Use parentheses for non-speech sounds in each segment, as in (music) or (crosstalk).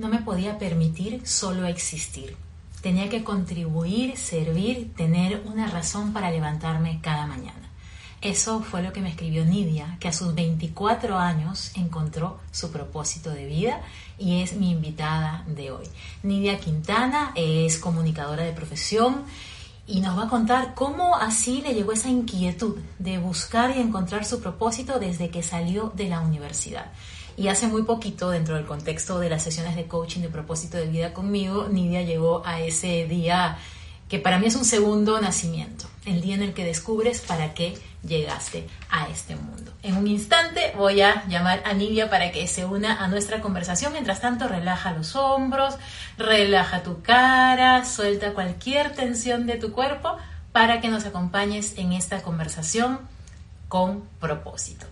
no me podía permitir solo existir. Tenía que contribuir, servir, tener una razón para levantarme cada mañana. Eso fue lo que me escribió Nidia, que a sus 24 años encontró su propósito de vida y es mi invitada de hoy. Nidia Quintana es comunicadora de profesión y nos va a contar cómo así le llegó esa inquietud de buscar y encontrar su propósito desde que salió de la universidad. Y hace muy poquito, dentro del contexto de las sesiones de coaching de propósito de vida conmigo, Nidia llegó a ese día que para mí es un segundo nacimiento, el día en el que descubres para qué llegaste a este mundo. En un instante voy a llamar a Nidia para que se una a nuestra conversación. Mientras tanto, relaja los hombros, relaja tu cara, suelta cualquier tensión de tu cuerpo para que nos acompañes en esta conversación con propósito.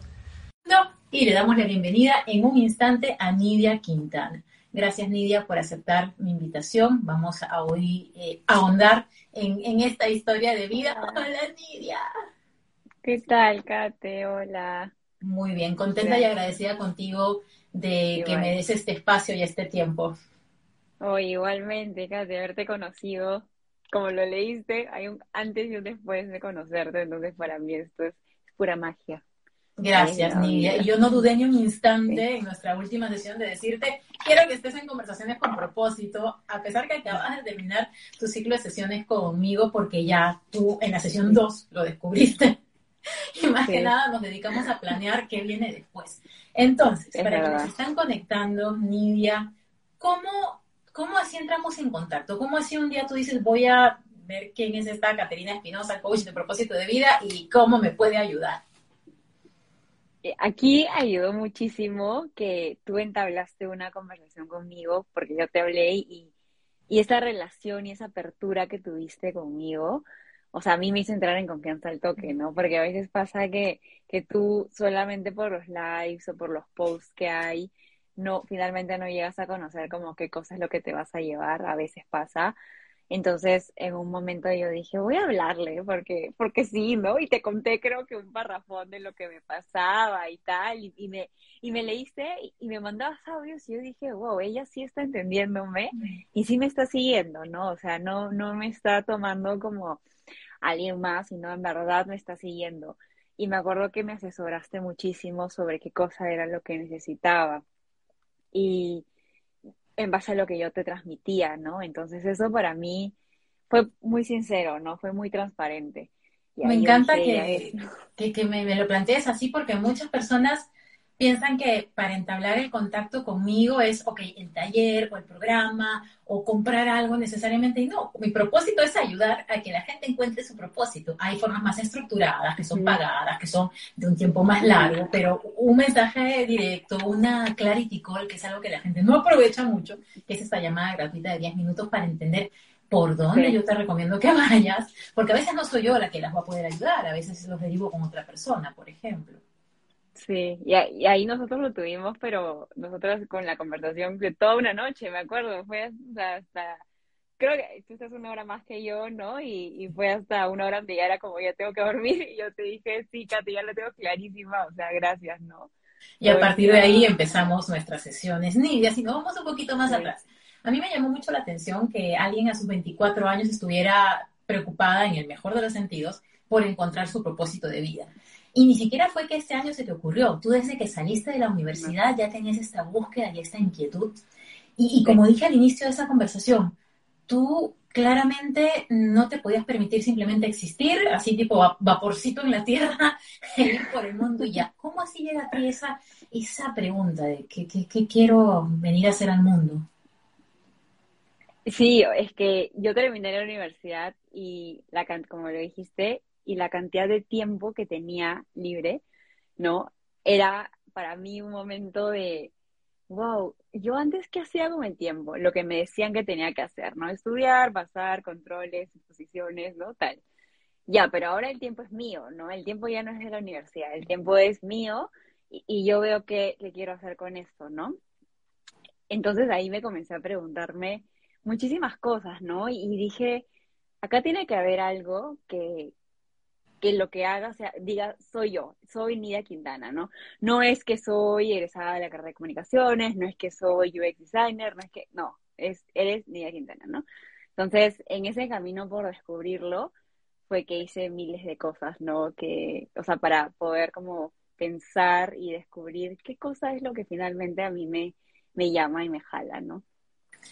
No, y le damos la bienvenida en un instante a Nidia Quintana. Gracias, Nidia, por aceptar mi invitación. Vamos a hoy eh, ahondar en, en, esta historia de vida. Hola, Nidia. ¿Qué tal, Kate? Hola. Muy bien, contenta y agradecida contigo de que me des este espacio y este tiempo. Oh, igualmente, Kate, haberte conocido, como lo leíste, hay un antes y un después de conocerte, entonces para mí esto es pura magia. Gracias, Nidia. Y yo no dudé ni un instante en nuestra última sesión de decirte, quiero que estés en conversaciones con propósito, a pesar que acabas de terminar tu ciclo de sesiones conmigo, porque ya tú en la sesión 2 lo descubriste. (laughs) Y más que nada nos dedicamos a planear qué viene después. Entonces, para que nos están conectando, Nidia, ¿cómo, ¿cómo así entramos en contacto? ¿Cómo así un día tú dices, voy a ver quién es esta Caterina Espinosa, coach de propósito de vida, y cómo me puede ayudar? Eh, aquí ayudó muchísimo que tú entablaste una conversación conmigo, porque yo te hablé y, y esa relación y esa apertura que tuviste conmigo, o sea, a mí me hizo entrar en confianza al toque, ¿no? Porque a veces pasa que, que tú solamente por los lives o por los posts que hay, no, finalmente no llegas a conocer como qué cosa es lo que te vas a llevar, a veces pasa, entonces, en un momento yo dije, voy a hablarle, porque, porque sí, ¿no? Y te conté creo que un parrafón de lo que me pasaba y tal, y, me, y me leíste y, me mandabas audios y yo dije, wow, ella sí está entendiéndome y sí me está siguiendo, ¿no? O sea, no, no me está tomando como alguien más, sino en verdad me está siguiendo. Y me acuerdo que me asesoraste muchísimo sobre qué cosa era lo que necesitaba. Y, en base a lo que yo te transmitía, ¿no? Entonces eso para mí fue muy sincero, ¿no? Fue muy transparente. me encanta que, que, me, me, lo plantees así porque muchas personas piensan que para entablar el contacto conmigo es, ok, el taller o el programa o comprar algo necesariamente. Y no, mi propósito es ayudar a que la gente encuentre su propósito. Hay formas más estructuradas, que son pagadas, que son de un tiempo más largo, pero un mensaje directo, una clarity call, que es algo que la gente no aprovecha mucho, que es esta llamada gratuita de 10 minutos para entender por dónde yo te recomiendo que vayas, porque a veces no soy yo la que las va a poder ayudar, a veces los derivo con otra persona, por ejemplo. Sí, y, ahí nosotros lo tuvimos, pero nosotros con la conversación de toda una noche, me acuerdo, fue hasta, creo que tú estás una hora más que yo, ¿no? Y, fue hasta una hora donde ya era como, ya tengo que dormir, (laughs) y yo te dije, sí, Katy, ya lo tengo clarísima, o sea, gracias, ¿no? Y a partir de ahí empezamos nuestras sesiones. Nidia, si nos vamos un poquito más atrás. A mí me llamó mucho la atención que alguien a sus 24 años estuviera preocupada, en el mejor de los sentidos, por encontrar su propósito de vida. Y ni siquiera fue que este año se te ocurrió. Tú desde que saliste de la universidad ya tenías esta búsqueda y esta inquietud. Y, como dije al inicio de esa conversación, tú claramente no te podías permitir simplemente existir, así tipo vaporcito en la tierra, (laughs) ir por el mundo y ya. ¿Cómo así llega a ti esa, esa pregunta de qué, qué quiero venir a hacer al mundo? Sí, es que yo terminé la universidad y, la, como lo dijiste, y la cantidad de tiempo que tenía libre, ¿no? Era para mí un momento de, wow, yo antes qué hacía con el tiempo, lo que me decían que tenía que hacer, ¿no? Estudiar, pasar, controles, exposiciones, ¿no? Tal. Ya, pero ahora el tiempo es mío, ¿no? El tiempo ya no es de la universidad, el tiempo es mío y, yo veo qué, qué quiero hacer con esto, ¿no? Entonces ahí me comencé a preguntarme muchísimas cosas, ¿no? Y dije, acá tiene que haber algo que, que lo que haga sea, diga, soy yo, soy Nidia Quintana, ¿no? No es que soy egresada de la carrera de comunicaciones, no es que soy UX designer, no es que, no, es, eres Nidia Quintana, ¿no? Entonces, en ese camino por descubrirlo, fue que hice miles de cosas, ¿no? Que, o sea, para poder como pensar y descubrir qué cosa es lo que finalmente a mí me, me llama y me jala, ¿no?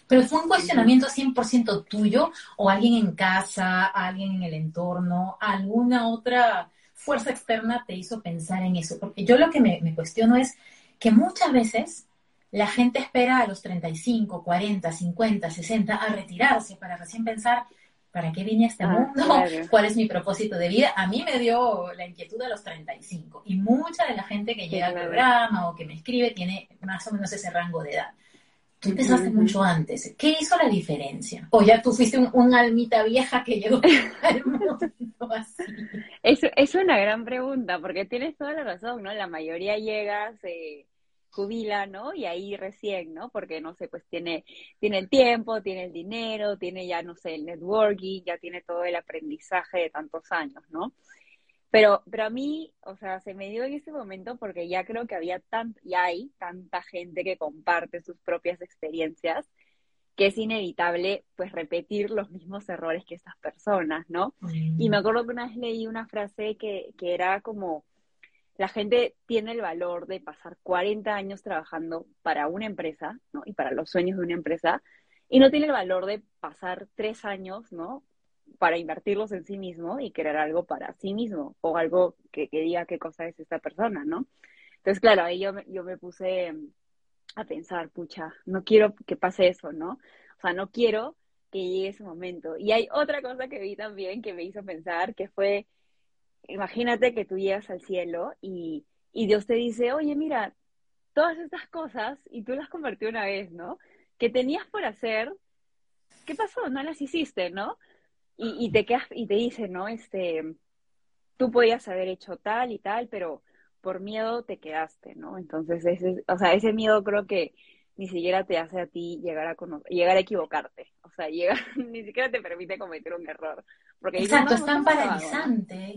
Pero fue un cuestionamiento 100% tuyo o alguien en casa, alguien en el entorno, alguna otra fuerza externa te hizo pensar en eso. Porque yo lo que me, me cuestiono es que muchas veces la gente espera a los 35, 40, 50, 60 a retirarse para recién pensar, ¿para qué vine a este ah, mundo? (laughs) ¿Cuál es mi propósito de vida? A mí me dio la inquietud a los 35 y mucha de la gente que llega al programa o que me escribe tiene más o menos ese rango de edad. Tú empezaste mucho antes. ¿Qué hizo la diferencia? ¿O ya tú fuiste un, almita vieja que llegó (laughs) al mundo así? Es, es una gran pregunta, porque tienes toda la razón, ¿no? La mayoría llega, se jubila, ¿no? Y ahí recién, ¿no? Porque, no sé, pues tiene, tiene el tiempo, tiene el dinero, tiene ya, no sé, el networking, ya tiene todo el aprendizaje de tantos años, ¿no? Pero, pero a mí, o sea, se me dio en ese momento porque ya creo que había tan, y hay tanta gente que comparte sus propias experiencias que es inevitable pues repetir los mismos errores que estas personas, ¿no? Y me acuerdo que una vez leí una frase que, que era como, la gente tiene el valor de pasar 40 años trabajando para una empresa, ¿no? Y para los sueños de una empresa, y no tiene el valor de pasar tres años, ¿no? Para invertirlos en sí mismo y crear algo para sí mismo o algo que, diga qué cosa es esta persona, ¿no? Entonces, claro, ahí yo, yo me puse a pensar, pucha, no quiero que pase eso, ¿no? O sea, no quiero que llegue ese momento. Y hay otra cosa que vi también que me hizo pensar, que fue, imagínate que tú llegas al cielo y, y Dios te dice, oye, mira, todas estas cosas, y tú las convertí una vez, ¿no? Que tenías por hacer, ¿qué pasó? No las hiciste, ¿no? Y, y te quedas y te dicen, ¿no? Este, tú podías haber hecho tal y tal, pero por miedo te quedaste, ¿no? Entonces, ese, o sea, ese miedo creo que ni siquiera te hace a ti llegar a llegar a equivocarte. O sea, llega, (laughs) ni siquiera te permite cometer un error. Porque Exacto, es tan paralizante,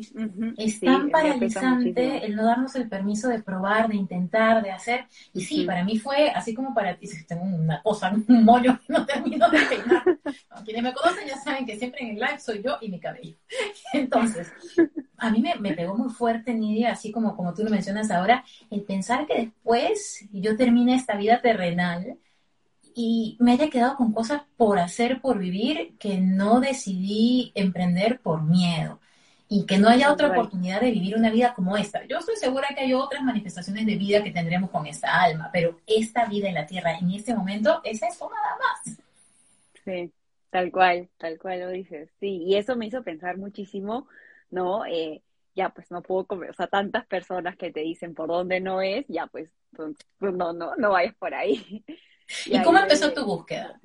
es tan paralizante el no darnos el permiso de probar, de intentar, de hacer. Y sí, para mí fue así como para ti, tengo una cosa, un (laughs) mollo que no termino de peinar. (laughs) quienes me conocen ya saben que siempre en el live soy yo y mi cabello. Entonces, a mí me, me, pegó muy fuerte, Nidia, así como, como tú lo mencionas ahora, el pensar que después yo termine esta vida terrenal y me haya quedado con cosas por hacer, por vivir, que no decidí emprender por miedo y que no haya otra oportunidad de vivir una vida como esta. Yo estoy segura que hay otras manifestaciones de vida que tendremos con esta alma, pero esta vida en la tierra en este momento es eso nada más. Sí, tal cual, tal cual lo dices. Sí, y eso me hizo pensar muchísimo, ¿no? Eh, ya pues no puedo comer, o sea, tantas personas que te dicen por dónde no es, ya pues, pues no, no, no vayas por ahí. (laughs) ¿Y, cómo empezó tu búsqueda?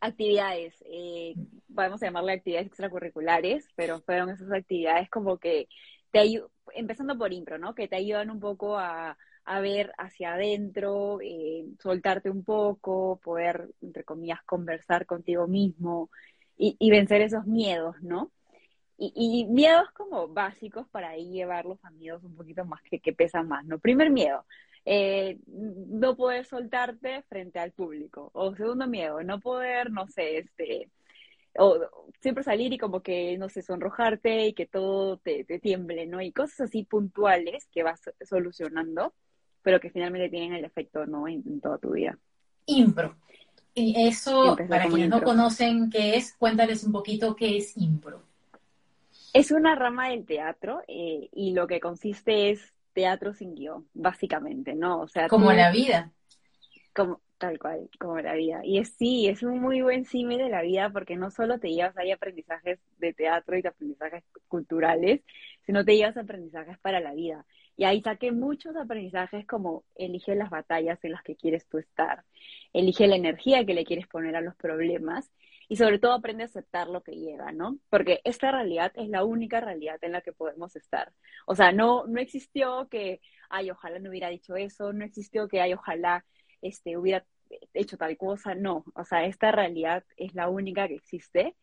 Actividades, eh, podemos llamarle actividades extracurriculares, pero fueron esas actividades como que te ayudan, empezando por impro, ¿no? Que te ayudan un poco a, ver hacia adentro, eh, soltarte un poco, poder, entre comillas, conversar contigo mismo y, vencer esos miedos, ¿no? Y, y, miedos como básicos para ahí llevarlos a miedos un poquito más que, que pesan más, ¿no? Primer miedo, eh, no poder soltarte frente al público. O segundo miedo, no poder, no sé, este, o siempre salir y como que, no sé, sonrojarte y que todo te, tiemble, ¿no? Y cosas así puntuales que vas solucionando, pero que finalmente tienen el efecto, ¿no? En, toda tu vida. Impro. Y eso, para quienes no conocen qué es, cuéntales un poquito qué es impro. Es una rama del teatro eh, y lo que consiste es teatro sin guion, básicamente, ¿no? O sea, como la vida. Como, tal cual, como la vida. Y es, sí, es un muy buen símil de la vida porque no solo te llevas ahí aprendizajes de teatro y de aprendizajes culturales, sino te llevas aprendizajes para la vida. Y ahí saqué muchos aprendizajes como elige las batallas en las que quieres tú estar, elige la energía que le quieres poner a los problemas y sobre todo aprende a aceptar lo que llega, ¿no? Porque esta realidad es la única realidad en la que podemos estar. O sea, no, no existió que, ay, ojalá no hubiera dicho eso, no existió que, ay, ojalá este, hubiera hecho tal cosa, no. O sea, esta realidad es la única que existe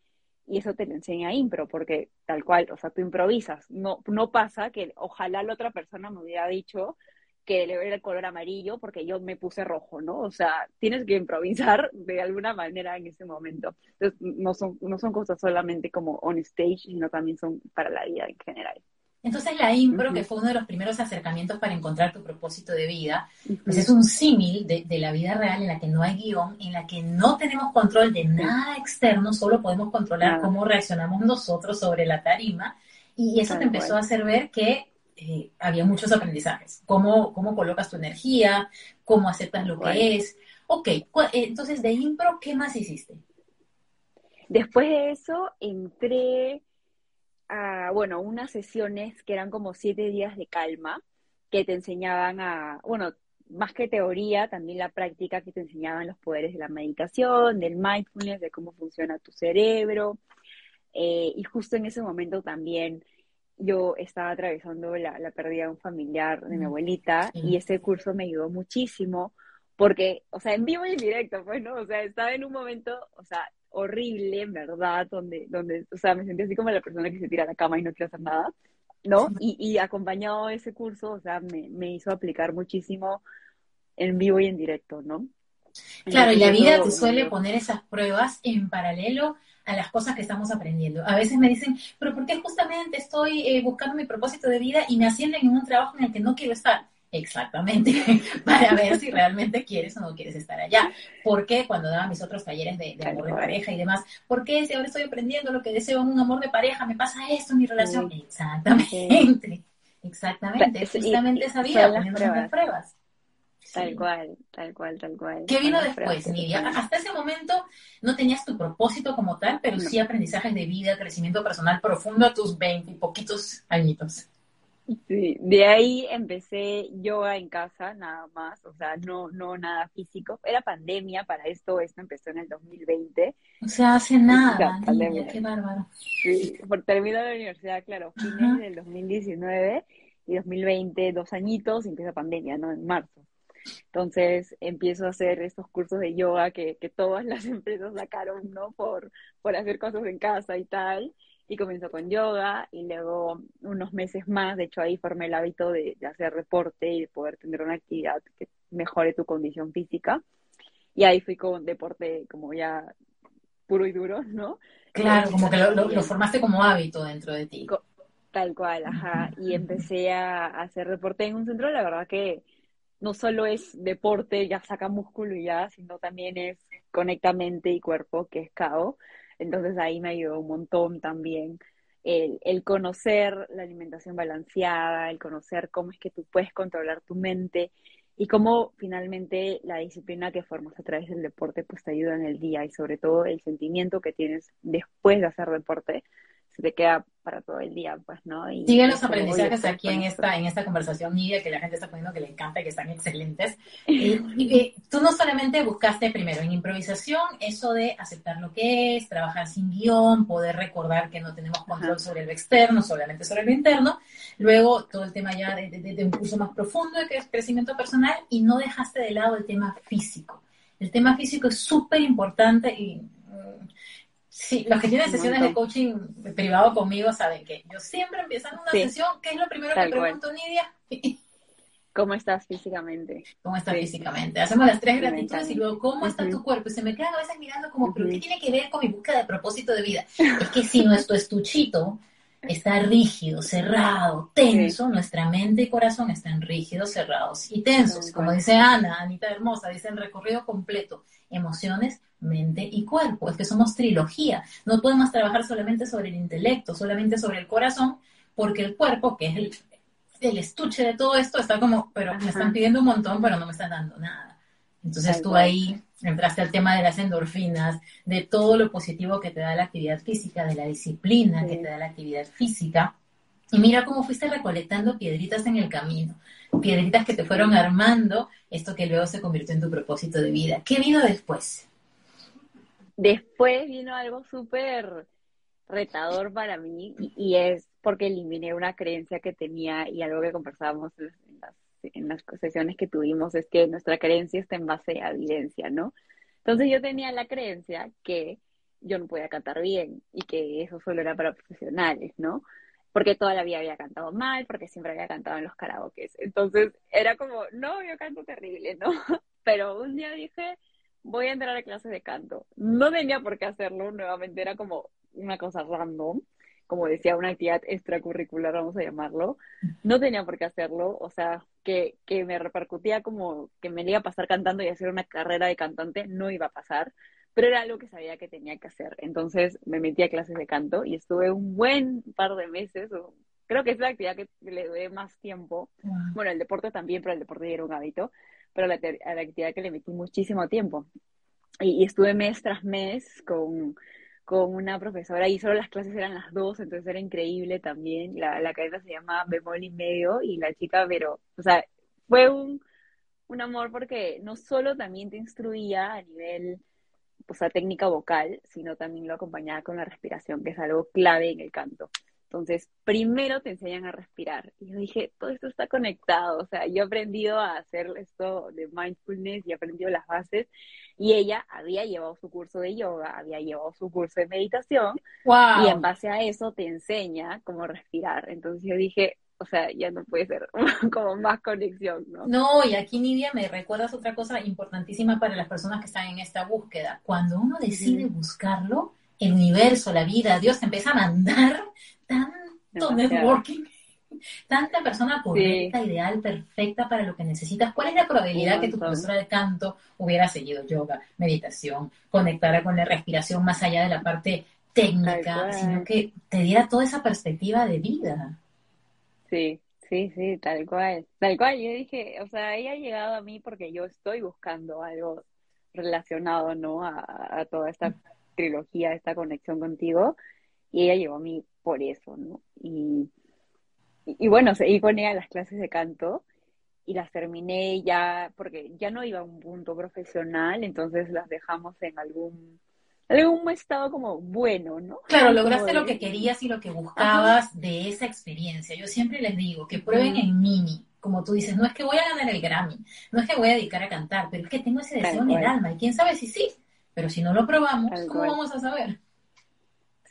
y eso te lo enseña impro, porque tal cual, o sea, tú improvisas. No, no pasa que ojalá la otra persona me hubiera dicho que le era el color amarillo porque yo me puse rojo, ¿no? O sea, tienes que improvisar de alguna manera en ese momento. Entonces, no son, no son cosas solamente como on stage, sino también son para la vida en general. Entonces la impro, que fue uno de los primeros acercamientos para encontrar tu propósito de vida, pues es un símil de, la vida real en la que no hay guion, en la que no tenemos control de nada externo, solo podemos controlar cómo reaccionamos nosotros sobre la tarima. Y eso te empezó a hacer ver que eh, había muchos aprendizajes. Cómo, cómo colocas tu energía, cómo aceptas lo que es. Ok, entonces de impro, ¿qué más hiciste? Después de eso entré a, bueno, unas sesiones que eran como siete días de calma, que te enseñaban a, bueno, más que teoría, también la práctica que te enseñaban los poderes de la meditación, del mindfulness, de cómo funciona tu cerebro. Eh, y justo en ese momento también yo estaba atravesando la, la pérdida de un familiar de mi abuelita y ese curso me ayudó muchísimo porque, o sea, en vivo y en directo, pues, ¿no? O sea, estaba en un momento, o sea, horrible, verdad, donde, donde, o sea, me sentí así como la persona que se tira a la cama y no quiere hacer nada, ¿no? Y, y acompañado de ese curso, o sea, me, me hizo aplicar muchísimo en vivo y en directo, ¿no? Claro, y la vida te suele poner esas pruebas en paralelo a las cosas que estamos aprendiendo. A veces me dicen, pero ¿por qué justamente estoy eh, buscando mi propósito de vida y me ascienden en un trabajo en el que no quiero estar? Exactamente, (laughs) para ver si realmente quieres o no quieres estar allá. ¿Por qué cuando daba mis otros talleres de, amor de pareja y demás? ¿Por qué si ahora estoy aprendiendo lo que deseo en un amor de pareja, me pasa esto en mi relación? Exactamente, (laughs) exactamente, es justamente esa vida, poniendo las pruebas. Tal cual, tal cual, tal cual. ¿Qué vino después, Nidia? Hasta ese momento no tenías tu propósito como tal, pero sí aprendizajes de vida, crecimiento personal profundo a tus veinte y poquitos añitos. Sí, de ahí empecé yoga en casa, nada más, o sea, no, no nada físico. Era pandemia para esto, esto empezó en el 2020. O sea, hace nada, qué bárbaro. Sí, por terminar la universidad, claro, fines del 2019 y 2020, dos añitos, empieza pandemia, ¿no? En marzo. Entonces empiezo a hacer estos cursos de yoga que, que todas (laughs) las empresas sacaron, ¿no? Por, por hacer cosas en casa y tal y comenzó con yoga y luego unos meses más, de hecho ahí formé el hábito de, hacer reporte y de poder tener una actividad que mejore tu condición física. Y ahí fui con deporte como ya puro y duro, ¿no? Claro, como que lo, formaste como hábito dentro de ti. Tal cual, ajá. Y empecé a, hacer deporte en un centro, la verdad que no solo es deporte, ya saca músculo y ya, sino también es conecta mente y cuerpo, que es KO. Entonces ahí me ayudó un montón también el, el, conocer la alimentación balanceada, el conocer cómo es que tú puedes controlar tu mente y cómo finalmente la disciplina que formas a través del deporte pues te ayuda en el día y sobre todo el sentimiento que tienes después de hacer deporte se te queda para todo el día, pues, ¿no? Y Sigue los aprendizajes aquí en esta, en esta conversación, Nidia, que la gente está poniendo que le encanta, que están excelentes. (laughs) Y, tú no solamente buscaste primero en improvisación eso de aceptar lo que es, trabajar sin guion, poder recordar que no tenemos control sobre lo externo, solamente sobre lo interno. Luego todo el tema ya de, de un curso más profundo, es crecimiento personal, y no dejaste de lado el tema físico. El tema físico es súper importante y Sí, los que tienen sesiones de coaching privado conmigo saben que yo siempre empezando una sesión, ¿qué es lo primero que pregunto, Nidia? (laughs) ¿Cómo estás físicamente? ¿Cómo estás físicamente? Hacemos las tres gratitudes y luego, ¿cómo está tu cuerpo? Y se me quedan a veces mirando como, ¿pero qué tiene que ver con mi búsqueda de propósito de vida? (laughs) es que si nuestro estuchito está rígido, cerrado, tenso, nuestra mente y corazón están rígidos, cerrados y tensos. Como dice Ana, Anita Hermosa, dice en recorrido completo, emociones, mente y cuerpo. Es que somos trilogía. No podemos trabajar solamente sobre el intelecto, solamente sobre el corazón, porque el cuerpo, que es el, el estuche de todo esto, está como, pero me están pidiendo un montón, pero no me están dando nada. Entonces tú ahí entraste al tema de las endorfinas, de todo lo positivo que te da la actividad física, de la disciplina que te da la actividad física. Y mira cómo fuiste recolectando piedritas en el camino, piedritas que te fueron armando esto que luego se convirtió en tu propósito de vida. ¿Qué vino después? Después vino algo súper retador para mí y, es porque eliminé una creencia que tenía y algo que conversábamos en las, sesiones que tuvimos es que nuestra creencia está en base a evidencia, ¿no? Entonces yo tenía la creencia que yo no podía cantar bien y que eso solo era para profesionales, ¿no? Porque toda la vida había cantado mal, porque siempre había cantado en los karaokes. Entonces era como, no, yo canto terrible, ¿no? (laughs) Pero un día dije, voy a entrar a clases de canto. No tenía por qué hacerlo, nuevamente era como una cosa random, como decía, una actividad extracurricular, vamos a llamarlo. No tenía por qué hacerlo, o sea, que, que me repercutía como que me iba a pasar cantando y hacer una carrera de cantante, no iba a pasar, pero era algo que sabía que tenía que hacer. Entonces me metí a clases de canto y estuve un buen par de meses, creo que es la actividad que le doy más tiempo. Bueno, el deporte también, pero el deporte era un hábito pero la, a la actividad que le metí muchísimo tiempo. Y, estuve mes tras mes con, con, una profesora y solo las clases eran las dos, entonces era increíble también. La, la cadena se llama Bemol y Medio y la chica, pero, o sea, fue un, un amor porque no solo también te instruía a nivel, o sea, técnica vocal, sino también lo acompañaba con la respiración, que es algo clave en el canto. Entonces, primero te enseñan a respirar. Y yo dije, todo esto está conectado. O sea, yo he aprendido a hacer esto de mindfulness y he aprendido las bases. Y ella había llevado su curso de yoga, había llevado su curso de meditación. Y en base a eso te enseña cómo respirar. Entonces yo dije, o sea, ya no puede ser (laughs) como más conexión, ¿no? No, y aquí Nidia me recuerdas otra cosa importantísima para las personas que están en esta búsqueda. Cuando uno decide buscarlo, el universo, la vida, Dios te empieza a mandar tanto networking, tanta persona correcta, ideal, perfecta para lo que necesitas. ¿Cuál es la probabilidad que tu profesora de canto hubiera seguido yoga, meditación, conectara con la respiración más allá de la parte técnica, sino que te diera toda esa perspectiva de vida? Sí, sí, sí, tal cual. Tal cual, yo dije, o sea, ella ha llegado a mí porque yo estoy buscando algo relacionado, ¿no? A, a toda esta trilogía, esta conexión contigo y ella llegó a mí por eso, ¿no? Y, y, bueno, seguí con ella las clases de canto y las terminé ya, porque ya no iba a un punto profesional, entonces las dejamos en algún, algún estado como bueno, ¿no? Claro, (laughs) lograste lo que querías y lo que buscabas de esa experiencia. Yo siempre les digo que prueben en Mini, como tú dices, no es que voy a ganar el Grammy, no es que voy a dedicar a cantar, pero es que tengo ese deseo en el alma y quién sabe si sí, pero si no lo probamos, ¿cómo vamos a saber?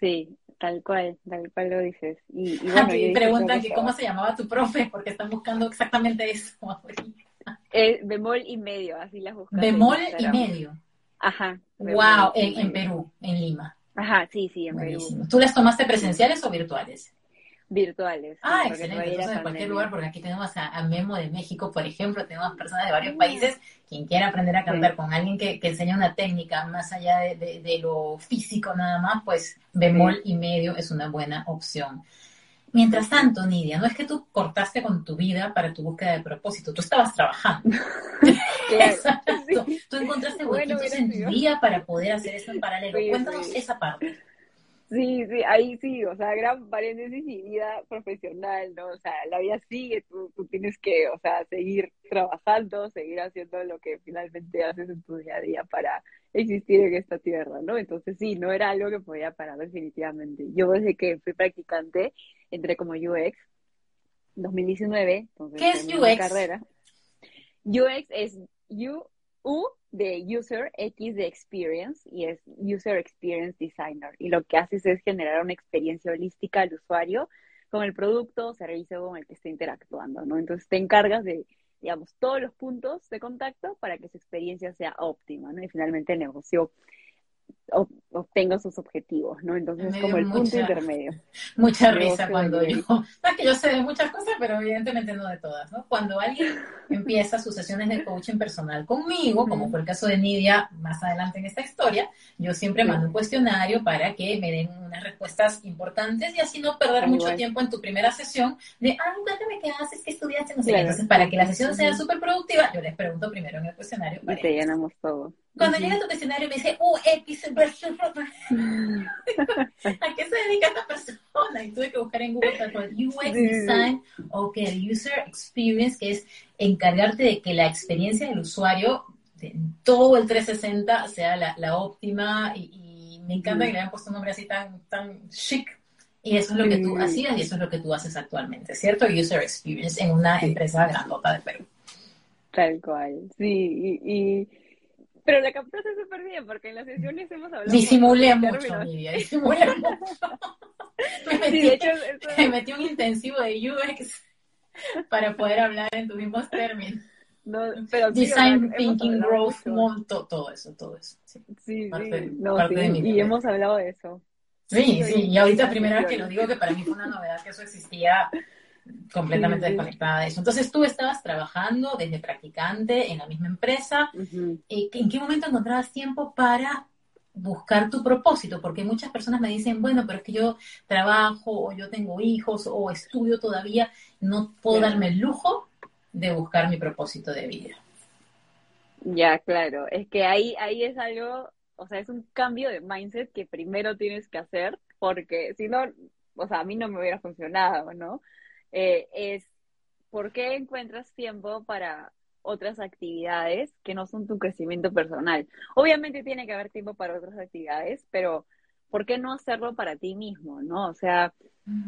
Sí, tal cual, tal cual lo dices. Y, y (laughs) bueno, preguntan que cómo se llamaba tu profe, porque están buscando exactamente eso. Eh, bemol y medio, así las buscan. Bemol y medio. Ajá. Wow, en, Perú, en Lima. Ajá, sí, sí, en Perú. ¿Tú las tomaste presenciales o virtuales? Virtuales. Ah, excelente. Entonces, en cualquier lugar, porque aquí tenemos a, Memo de México, por ejemplo, tenemos personas de varios países. Quien quiera aprender a cantar con alguien que, que, enseña una técnica más allá de, de, lo físico nada más, pues bemol y medio es una buena opción. Mientras tanto, Nidia, no es que tú cortaste con tu vida para tu búsqueda de propósito, tú estabas trabajando. (laughs) Exacto. Tú encontraste huequitos en tu vida para poder hacer eso en paralelo. Cuéntanos esa parte. Sí, sí, ahí sí, o sea, gran paréntesis y vida profesional, ¿no? O sea, la vida sigue, tú, tú tienes que, o sea, seguir trabajando, seguir haciendo lo que finalmente haces en tu día a día para existir en esta tierra, ¿no? Entonces sí, no era algo que podía parar definitivamente. Yo desde que fui practicante entré como UX 2019, entonces ¿Qué es UX? Carrera. UX es U, U de User, X de Experience, y es User Experience Designer. Y lo que haces es generar una experiencia holística al usuario con el producto o servicio con el que esté interactuando, ¿no? Entonces te encargas de, digamos, todos los puntos de contacto para que su experiencia sea óptima, ¿no? Y finalmente el negocio obtengo sus objetivos, ¿no? Entonces es como el punto intermedio. (laughs) Mucha risa cuando yo, (laughs) es que yo sé de muchas cosas, pero evidentemente no de todas, ¿no? Cuando alguien empieza sus sesiones de coaching personal conmigo, como fue el caso de Nidia más adelante en esta historia, yo siempre mando un cuestionario para que me den unas respuestas importantes y así no perder mucho tiempo en tu primera sesión de, ah, cuéntame qué haces, qué estudiaste, no sé Entonces, para que la sesión sea súper productiva, yo les pregunto primero en el cuestionario. Y te llenamos todo. Cuando llega a tu escenario me dice, UX, (laughs) ¿a qué se dedica esta persona? Y tuve que buscar en Google tal UX Design, o que el User Experience, que es encargarte de que la experiencia del usuario, de todo el 360, sea la, la óptima. Y, me encanta que le hayan puesto un nombre así tan, tan chic. Y eso es lo que tú hacías y eso es lo que tú haces actualmente, ¿cierto? User Experience en una empresa grandota de Perú. Tal cual, sí. y Pero la captaste súper bien, porque en las sesiones hemos hablado... Disimulé mucho, Lidia, disimulé (laughs) mucho. me, metí, de hecho, me metí un intensivo de UX para poder hablar en tus mismos términos. No, pero Design Thinking, Growth, todo, todo, eso, todo eso. Sí, sí, no, y hemos hablado de eso. Sí, sí, y ahorita primera vez que lo digo que para mí fue una novedad que eso existía completamente desconectada de eso. Entonces tú estabas trabajando desde practicante en la misma empresa. Eh, ¿En qué momento encontrabas tiempo para buscar tu propósito? Porque muchas personas me dicen, bueno, pero es que yo trabajo o yo tengo hijos o estudio todavía, no puedo darme el lujo de buscar mi propósito de vida. Ya, claro, es que ahí, ahí es algo, o sea, es un cambio de mindset que primero tienes que hacer, porque si no, o sea, a mí no me hubiera funcionado, ¿no? Eh, es por qué encuentras tiempo para otras actividades que no son tu crecimiento personal. Obviamente tiene que haber tiempo para otras actividades, pero ¿por qué no hacerlo para ti mismo, no? O sea,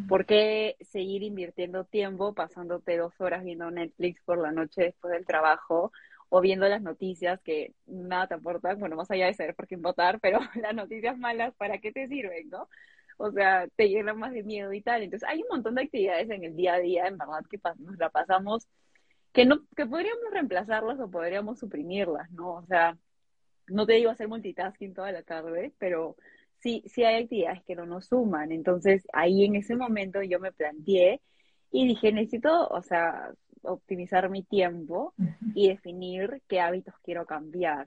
¿por qué seguir invirtiendo tiempo pasándote dos horas viendo Netflix por la noche después del trabajo o viendo las noticias que nada te aportan? Bueno, más allá de saber por quién votar, pero (laughs) las noticias malas, ¿para qué te sirven, no? O sea, te llenan más de miedo y tal. Entonces, hay un montón de actividades en el día a día, en verdad, que nos la pasamos, que no, que podríamos reemplazarlas o podríamos suprimirlas, ¿no? O sea, no te digo hacer multitasking toda la tarde, pero sí, sí hay actividades que no nos suman. Entonces, ahí en ese momento yo me planteé y dije, necesito, o sea, optimizar mi tiempo y definir qué hábitos quiero cambiar.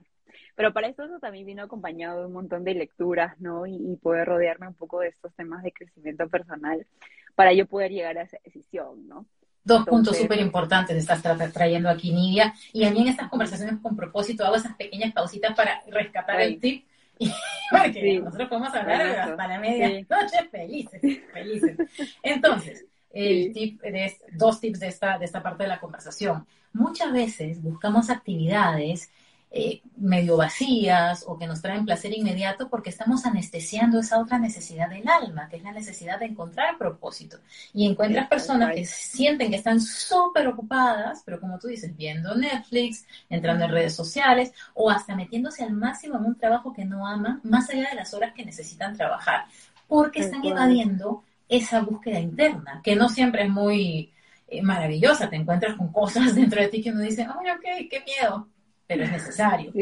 Pero para eso, eso también vino acompañado de un montón de lecturas, ¿no? Y, poder rodearme un poco de estos temas de crecimiento personal para yo poder llegar a esa decisión, ¿no? Dos puntos súper importantes estás trayendo aquí, Nidia. Y a mí en estas conversaciones con propósito hago esas pequeñas pausitas para rescatar el tip (laughs) porque nosotros podemos hablar hasta la media noche felices, felices. Entonces, el tip de, dos tips de esta, de esta parte de la conversación. Muchas veces buscamos actividades eh, medio vacías o que nos traen placer inmediato porque estamos anestesiando esa otra necesidad del alma, que es la necesidad de encontrar propósito. Y encuentras personas que sienten que están súper ocupadas, pero como tú dices, viendo Netflix, entrando en redes sociales o hasta metiéndose al máximo en un trabajo que no aman, más allá de las horas que necesitan trabajar, porque están evadiendo esa búsqueda interna, que no siempre es muy eh, maravillosa. Te encuentras con cosas (laughs) dentro de ti que uno dice, ay, ok, qué miedo, pero es necesario.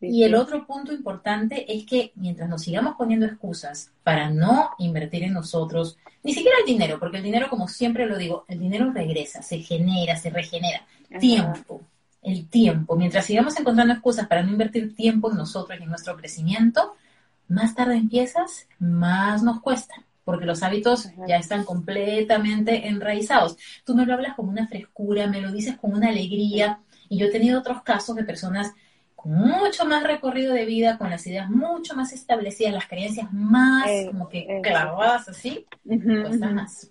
y el otro punto importante es que mientras nos sigamos poniendo excusas para no invertir en nosotros, ni siquiera el dinero, porque el dinero, como siempre lo digo, el dinero regresa, se genera, se regenera. Tiempo, el tiempo. Mientras sigamos encontrando excusas para no invertir tiempo en nosotros y en nuestro crecimiento, más tarde empiezas, más nos cuesta porque los hábitos ya están completamente enraizados. Tú me lo hablas con una frescura, me lo dices con una alegría, y yo he tenido otros casos de personas con mucho más recorrido de vida, con las ideas mucho más establecidas, las creencias más eh, como que eh, clavadas así, cuesta más.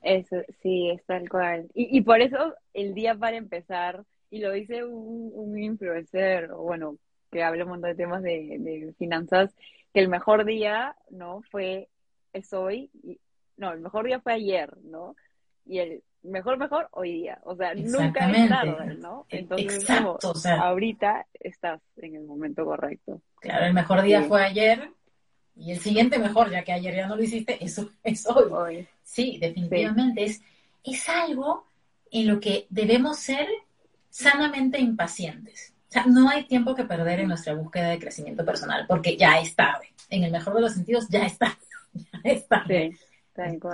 Eso, sí, es tal cual. Y, y, por eso el día para empezar, y lo dice un, un influencer, o bueno, que habla un montón de temas de, de finanzas, que el mejor día, ¿no? Fue, es hoy, y, no, el mejor día fue ayer, ¿no? Y el mejor, mejor hoy día. O sea, nunca es tarde, ¿no? Entonces, ahorita estás en el momento correcto. Claro, el mejor día fue ayer y el siguiente mejor, ya que ayer ya no lo hiciste, (laughs) eso es hoy. Sí, definitivamente Es, es algo en lo que debemos ser sanamente impacientes. O sea, no hay tiempo que perder en nuestra búsqueda de crecimiento personal, porque ya es tarde. En el mejor de los sentidos, ya está. (laughs) Ya es tarde.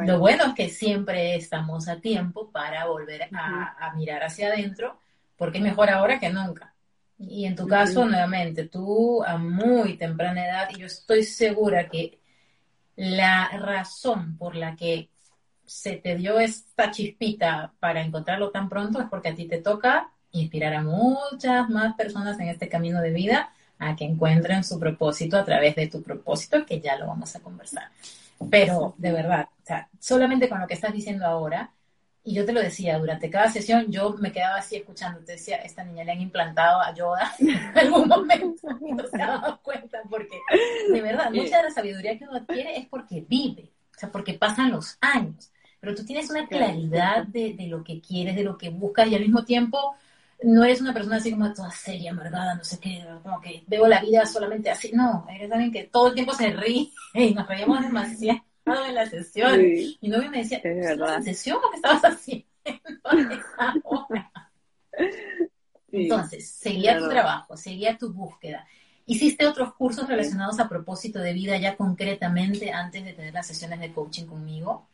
Lo bueno es que siempre estamos a tiempo para volver a, mirar hacia adentro, porque es mejor ahora que nunca. Y en tu caso, nuevamente, tú a muy temprana edad, y yo estoy segura que la razón por la que se te dio esta chispita para encontrarlo tan pronto es porque a ti te toca inspirar a muchas más personas en este camino de vida a que encuentren su propósito a través de tu propósito, que ya lo vamos a conversar. Pero de verdad, o sea, solamente con lo que estás diciendo ahora, y yo te lo decía, durante cada sesión yo me quedaba así escuchando, te decía, esta niña le han implantado a Yoda (laughs) en algún momento y (laughs) no se ha dado cuenta, porque de verdad, mucha de la sabiduría que uno adquiere es porque vive, o sea, porque pasan los años, pero tú tienes una claridad de, de lo que quieres, de lo que buscas y al mismo tiempo no eres una persona así como toda seria, amargada, no sé qué, como que veo la vida solamente así. No, eres alguien que todo el tiempo se ríe (laughs) y nos reíamos demasiado en la sesión. Y no me decía, ¿estabas en sesión o qué estabas haciendo esa hora? (laughs) Entonces, seguía tu trabajo, seguía tu búsqueda. ¿Hiciste otros cursos relacionados a propósito de vida ya concretamente antes de tener las sesiones de coaching conmigo?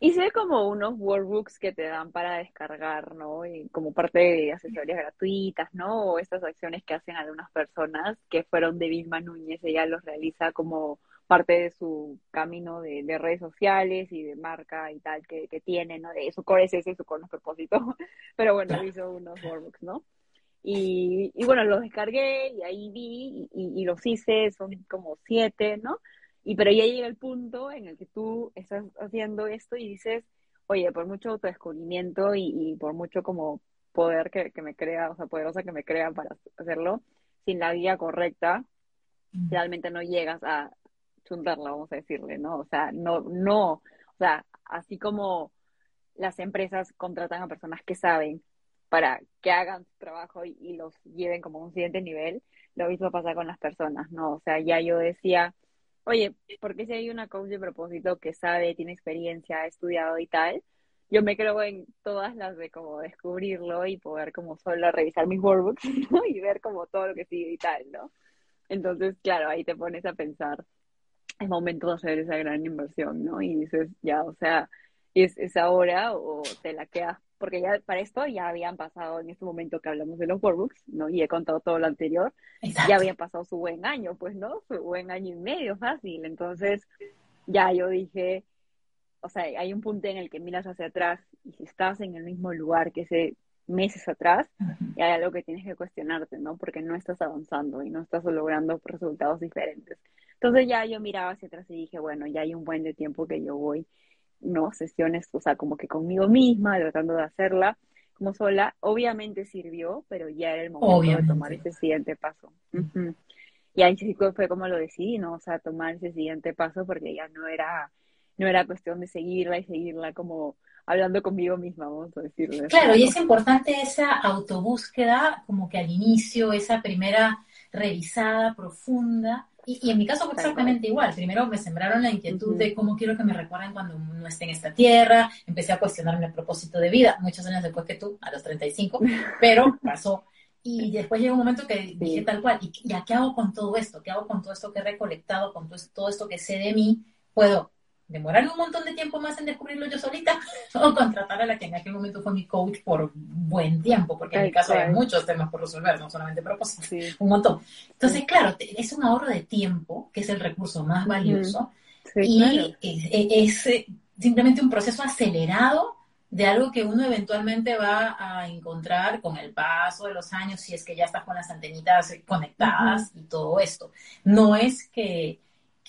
Hice como unos workbooks que te dan para descargar, ¿no? Y como parte de asesorías gratuitas, ¿no? O estas acciones que hacen algunas personas que fueron de Vilma Núñez. Ella los realiza como parte de su camino de, redes sociales y de marca y tal que, que tiene, ¿no? De su core es ese, su core es propósito. (laughs) Pero bueno, hizo unos workbooks, ¿no? Y, y bueno, los descargué y ahí vi y, y los hice, son como siete, ¿no? Y pero ya llega el punto en el que tú estás haciendo esto y dices, oye, por mucho autodescubrimiento y, y por mucho como poder que, me crea, o sea, poderosa que me crea para hacerlo, sin la guía correcta, realmente no llegas a chuntarla, vamos a decirle, ¿no? O sea, no, no, o sea, así como las empresas contratan a personas que saben para que hagan su trabajo y, y los lleven como a un siguiente nivel, lo mismo pasa con las personas, ¿no? O sea, ya yo decía, oye, porque si hay una coach de propósito que sabe, tiene experiencia, ha estudiado y tal, yo me creo en todas las de como descubrirlo y poder como solo revisar mis workbooks (laughs) y ver como todo lo que sigue y tal, ¿no? Entonces, claro, ahí te pones a pensar, es momento de hacer esa gran inversión, ¿no? Y dices, ya, o sea, es, es ahora o te la quedas porque ya para esto ya habían pasado en este momento que hablamos de los workbooks, ¿no? Y he contado todo lo anterior, ya había pasado su buen año, pues, ¿no? Su buen año y medio fácil. Entonces, ya yo dije, o sea, hay un punto en el que miras hacia atrás y si estás en el mismo lugar que ese meses atrás, ya hay algo que tienes que cuestionarte, ¿no? Porque no estás avanzando y no estás logrando resultados diferentes. Entonces ya yo miraba hacia atrás y dije, bueno, ya hay un buen de tiempo que yo voy ¿no? Sesiones, o sea, como que conmigo misma, tratando de hacerla como sola. Obviamente sirvió, pero ya era el momento de tomar ese siguiente paso. Y ahí sí fue como lo decidí, ¿no? O sea, tomar ese siguiente paso porque ya no era, no era cuestión de seguirla y seguirla como hablando conmigo misma, vamos a decirlo. Claro, y es importante esa autobúsqueda, como que al inicio, esa primera revisada profunda, y, en mi caso fue exactamente igual. Primero me sembraron la inquietud de cómo quiero que me recuerden cuando no esté en esta tierra. Empecé a cuestionarme el propósito de vida, muchos años después que tú, a los 35, (laughs) pero pasó. Y después llegó un momento que dije tal cual, ¿y ya qué hago con todo esto? ¿Qué hago con todo esto que he recolectado, con todo esto que sé de mí? Puedo demorar un montón de tiempo más en descubrirlo yo solita (laughs) o contratar a la que en aquel momento fue mi coach por buen tiempo, porque en mi caso hay muchos temas por resolver, no solamente propósitos, un montón. Entonces, claro, es un ahorro de tiempo, que es el recurso más valioso, y es, eh, simplemente un proceso acelerado de algo que uno eventualmente va a encontrar con el paso de los años, si es que ya estás con las antenitas conectadas y todo esto. No es que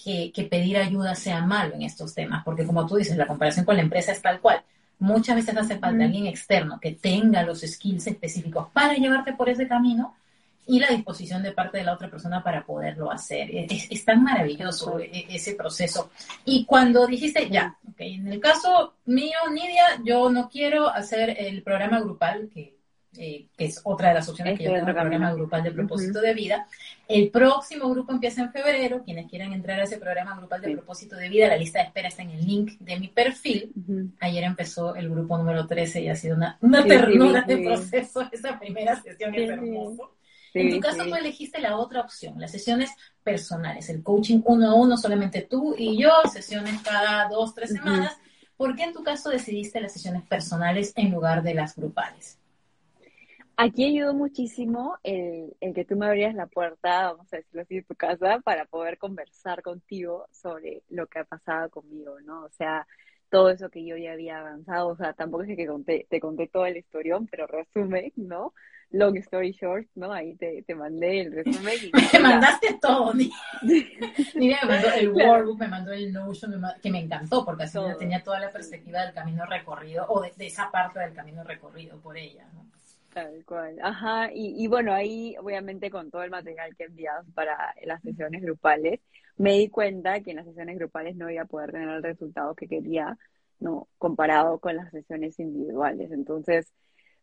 que, pedir ayuda sea malo en estos temas, porque como tú dices, la comparación con la empresa es tal cual. Muchas veces hace falta alguien externo que tenga los skills específicos para llevarte por ese camino y la disposición de parte de la otra persona para poderlo hacer. Es, tan maravilloso e, ese proceso. Y cuando dijiste, ya, okay, en el caso mío, Nidia, yo no quiero hacer el programa grupal que eh, que es otra de las opciones que yo tengo en el programa grupal de propósito de vida. El próximo grupo empieza en febrero. Quienes quieran entrar a ese programa grupal de propósito de vida, la lista de espera está en el link de mi perfil. Ayer empezó el grupo número 13 y ha sido una, una ternura de proceso. Esa primera sesión es hermoso. en tu caso, tú elegiste la otra opción, las sesiones personales, el coaching uno a uno, solamente tú y yo, sesiones cada dos, tres semanas. ¿Por qué en tu caso decidiste las sesiones personales en lugar de las grupales? Aquí ayudó muchísimo el, el, que tú me abrías la puerta, vamos a decirlo así, de tu casa para poder conversar contigo sobre lo que ha pasado conmigo, ¿no? O sea, todo eso que yo ya había avanzado, o sea, tampoco es que conté, te conté todo el historión, pero resumen, ¿no? Long story short, ¿no? Ahí te, te mandé el resumen. Y (laughs) me mandaste todo, ni, (laughs) me mandó el workbook, me mandó el Notion, que me encantó, porque así tenía toda la perspectiva del camino recorrido, o de, de esa parte del camino recorrido por ella, ¿no? Tal cual, ajá, y, y, bueno, ahí obviamente con todo el material que envías para las sesiones grupales, me di cuenta que en las sesiones grupales no iba a poder tener el resultado que quería, ¿no? Comparado con las sesiones individuales. Entonces,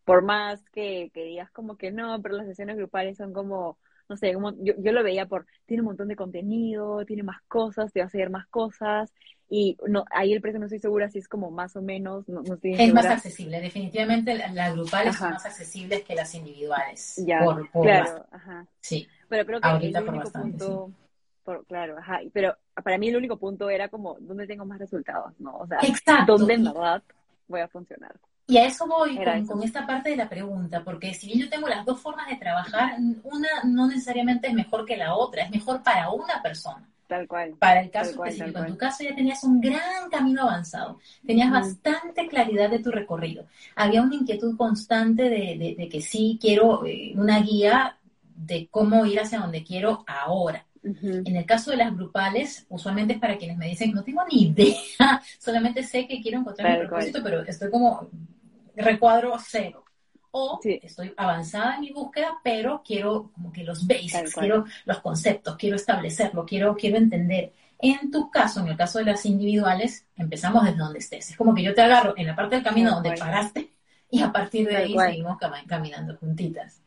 por más que, que digas como que no, pero las sesiones grupales son como no sé, como, yo, yo lo veía por, tiene un montón de contenido, tiene más cosas, te va a hacer más cosas, y no, ahí el precio no estoy segura si es como más o menos, no, estoy Es más accesible, definitivamente las grupales son más accesibles que las individuales. Ya, claro, ajá. Sí. Pero creo que el único punto, por, claro, ajá, pero para mí el único punto era como, ¿dónde tengo más resultados? ¿no? O sea, Exacto. ¿dónde en verdad voy a funcionar? Y a eso voy con, esta parte de la pregunta, porque si bien yo tengo las dos formas de trabajar, una no necesariamente es mejor que la otra, es mejor para una persona. Tal cual. Para el caso específico. En tu caso ya tenías un gran camino avanzado, tenías bastante claridad de tu recorrido. Había una inquietud constante de, de, que sí quiero eh, una guía de cómo ir hacia donde quiero ahora. En el caso de las grupales, usualmente es para quienes me dicen, no tengo ni idea, (laughs) solamente sé que quiero encontrar mi propósito, pero estoy como recuadro cero. O estoy avanzada en mi búsqueda, pero quiero como que los basics, quiero los conceptos, quiero establecerlo, quiero, quiero entender. En tu caso, en el caso de las individuales, empezamos desde donde estés. Es como que yo te agarro en la parte del camino donde paraste y a partir de ahí seguimos caminando juntitas.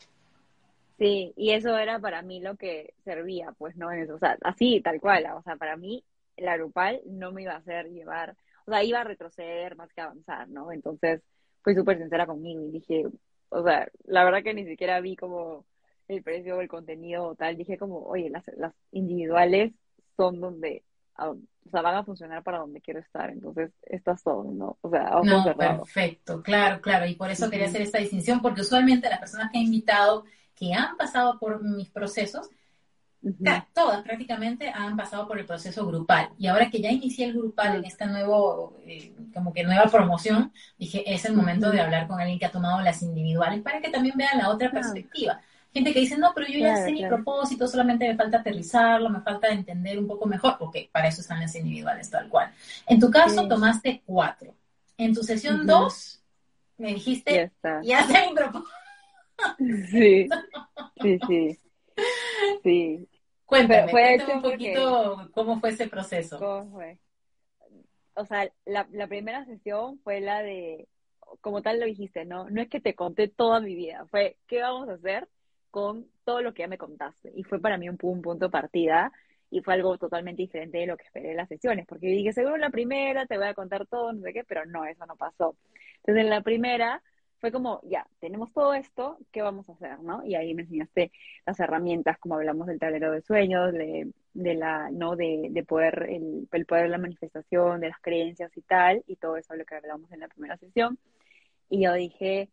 Sí, y eso era para mí lo que servía, pues, ¿no? En eso, o sea, así, tal cual, o sea, para mí la grupal no me iba a hacer llevar, o sea, iba a retroceder más que avanzar, ¿no? Entonces, fui súper sincera conmigo y dije, o sea, la verdad que ni siquiera vi como el precio o el contenido o tal, dije como, oye, las, las individuales son donde, o sea, van a funcionar para donde quiero estar, entonces estas son, ¿no? O sea, no, perfecto, claro, claro, y por eso quería hacer esta distinción, porque usualmente las personas que he invitado que han pasado por mis procesos, todas prácticamente han pasado por el proceso grupal. Y ahora que ya inicié el grupal en esta nuevo, eh, como que nueva promoción, dije, es el momento de hablar con alguien que ha tomado las individuales para que también vean la otra perspectiva. Gente que dice, no, pero yo ya sé mi propósito, solamente me falta aterrizarlo, me falta entender un poco mejor. Ok, para eso están las individuales, tal cual. En tu caso, tomaste cuatro. En tu sesión dos, me dijiste, ya, sé mi propósito. Sí, sí, sí. (laughs) Sí. Cuéntame, cuéntame un poquito cómo fue ese proceso. ¿Cómo fue? O sea, la, la primera sesión fue la de, como tal lo dijiste, ¿no? No es que te conté toda mi vida, fue qué vamos a hacer con todo lo que ya me contaste. Y fue para mí un, un punto de partida y fue algo totalmente diferente de lo que esperé en las sesiones, porque dije, seguro en la primera te voy a contar todo, no sé qué, pero no, eso no pasó. Entonces en la primera fue como, ya, tenemos todo esto, ¿qué vamos a hacer? ¿no? Y ahí me enseñaste las herramientas, como hablamos del tablero de sueños, de, de la, ¿no? De, de poder, el, el, poder de la manifestación, de las creencias y tal, y todo eso lo que hablamos en la primera sesión. Y yo dije,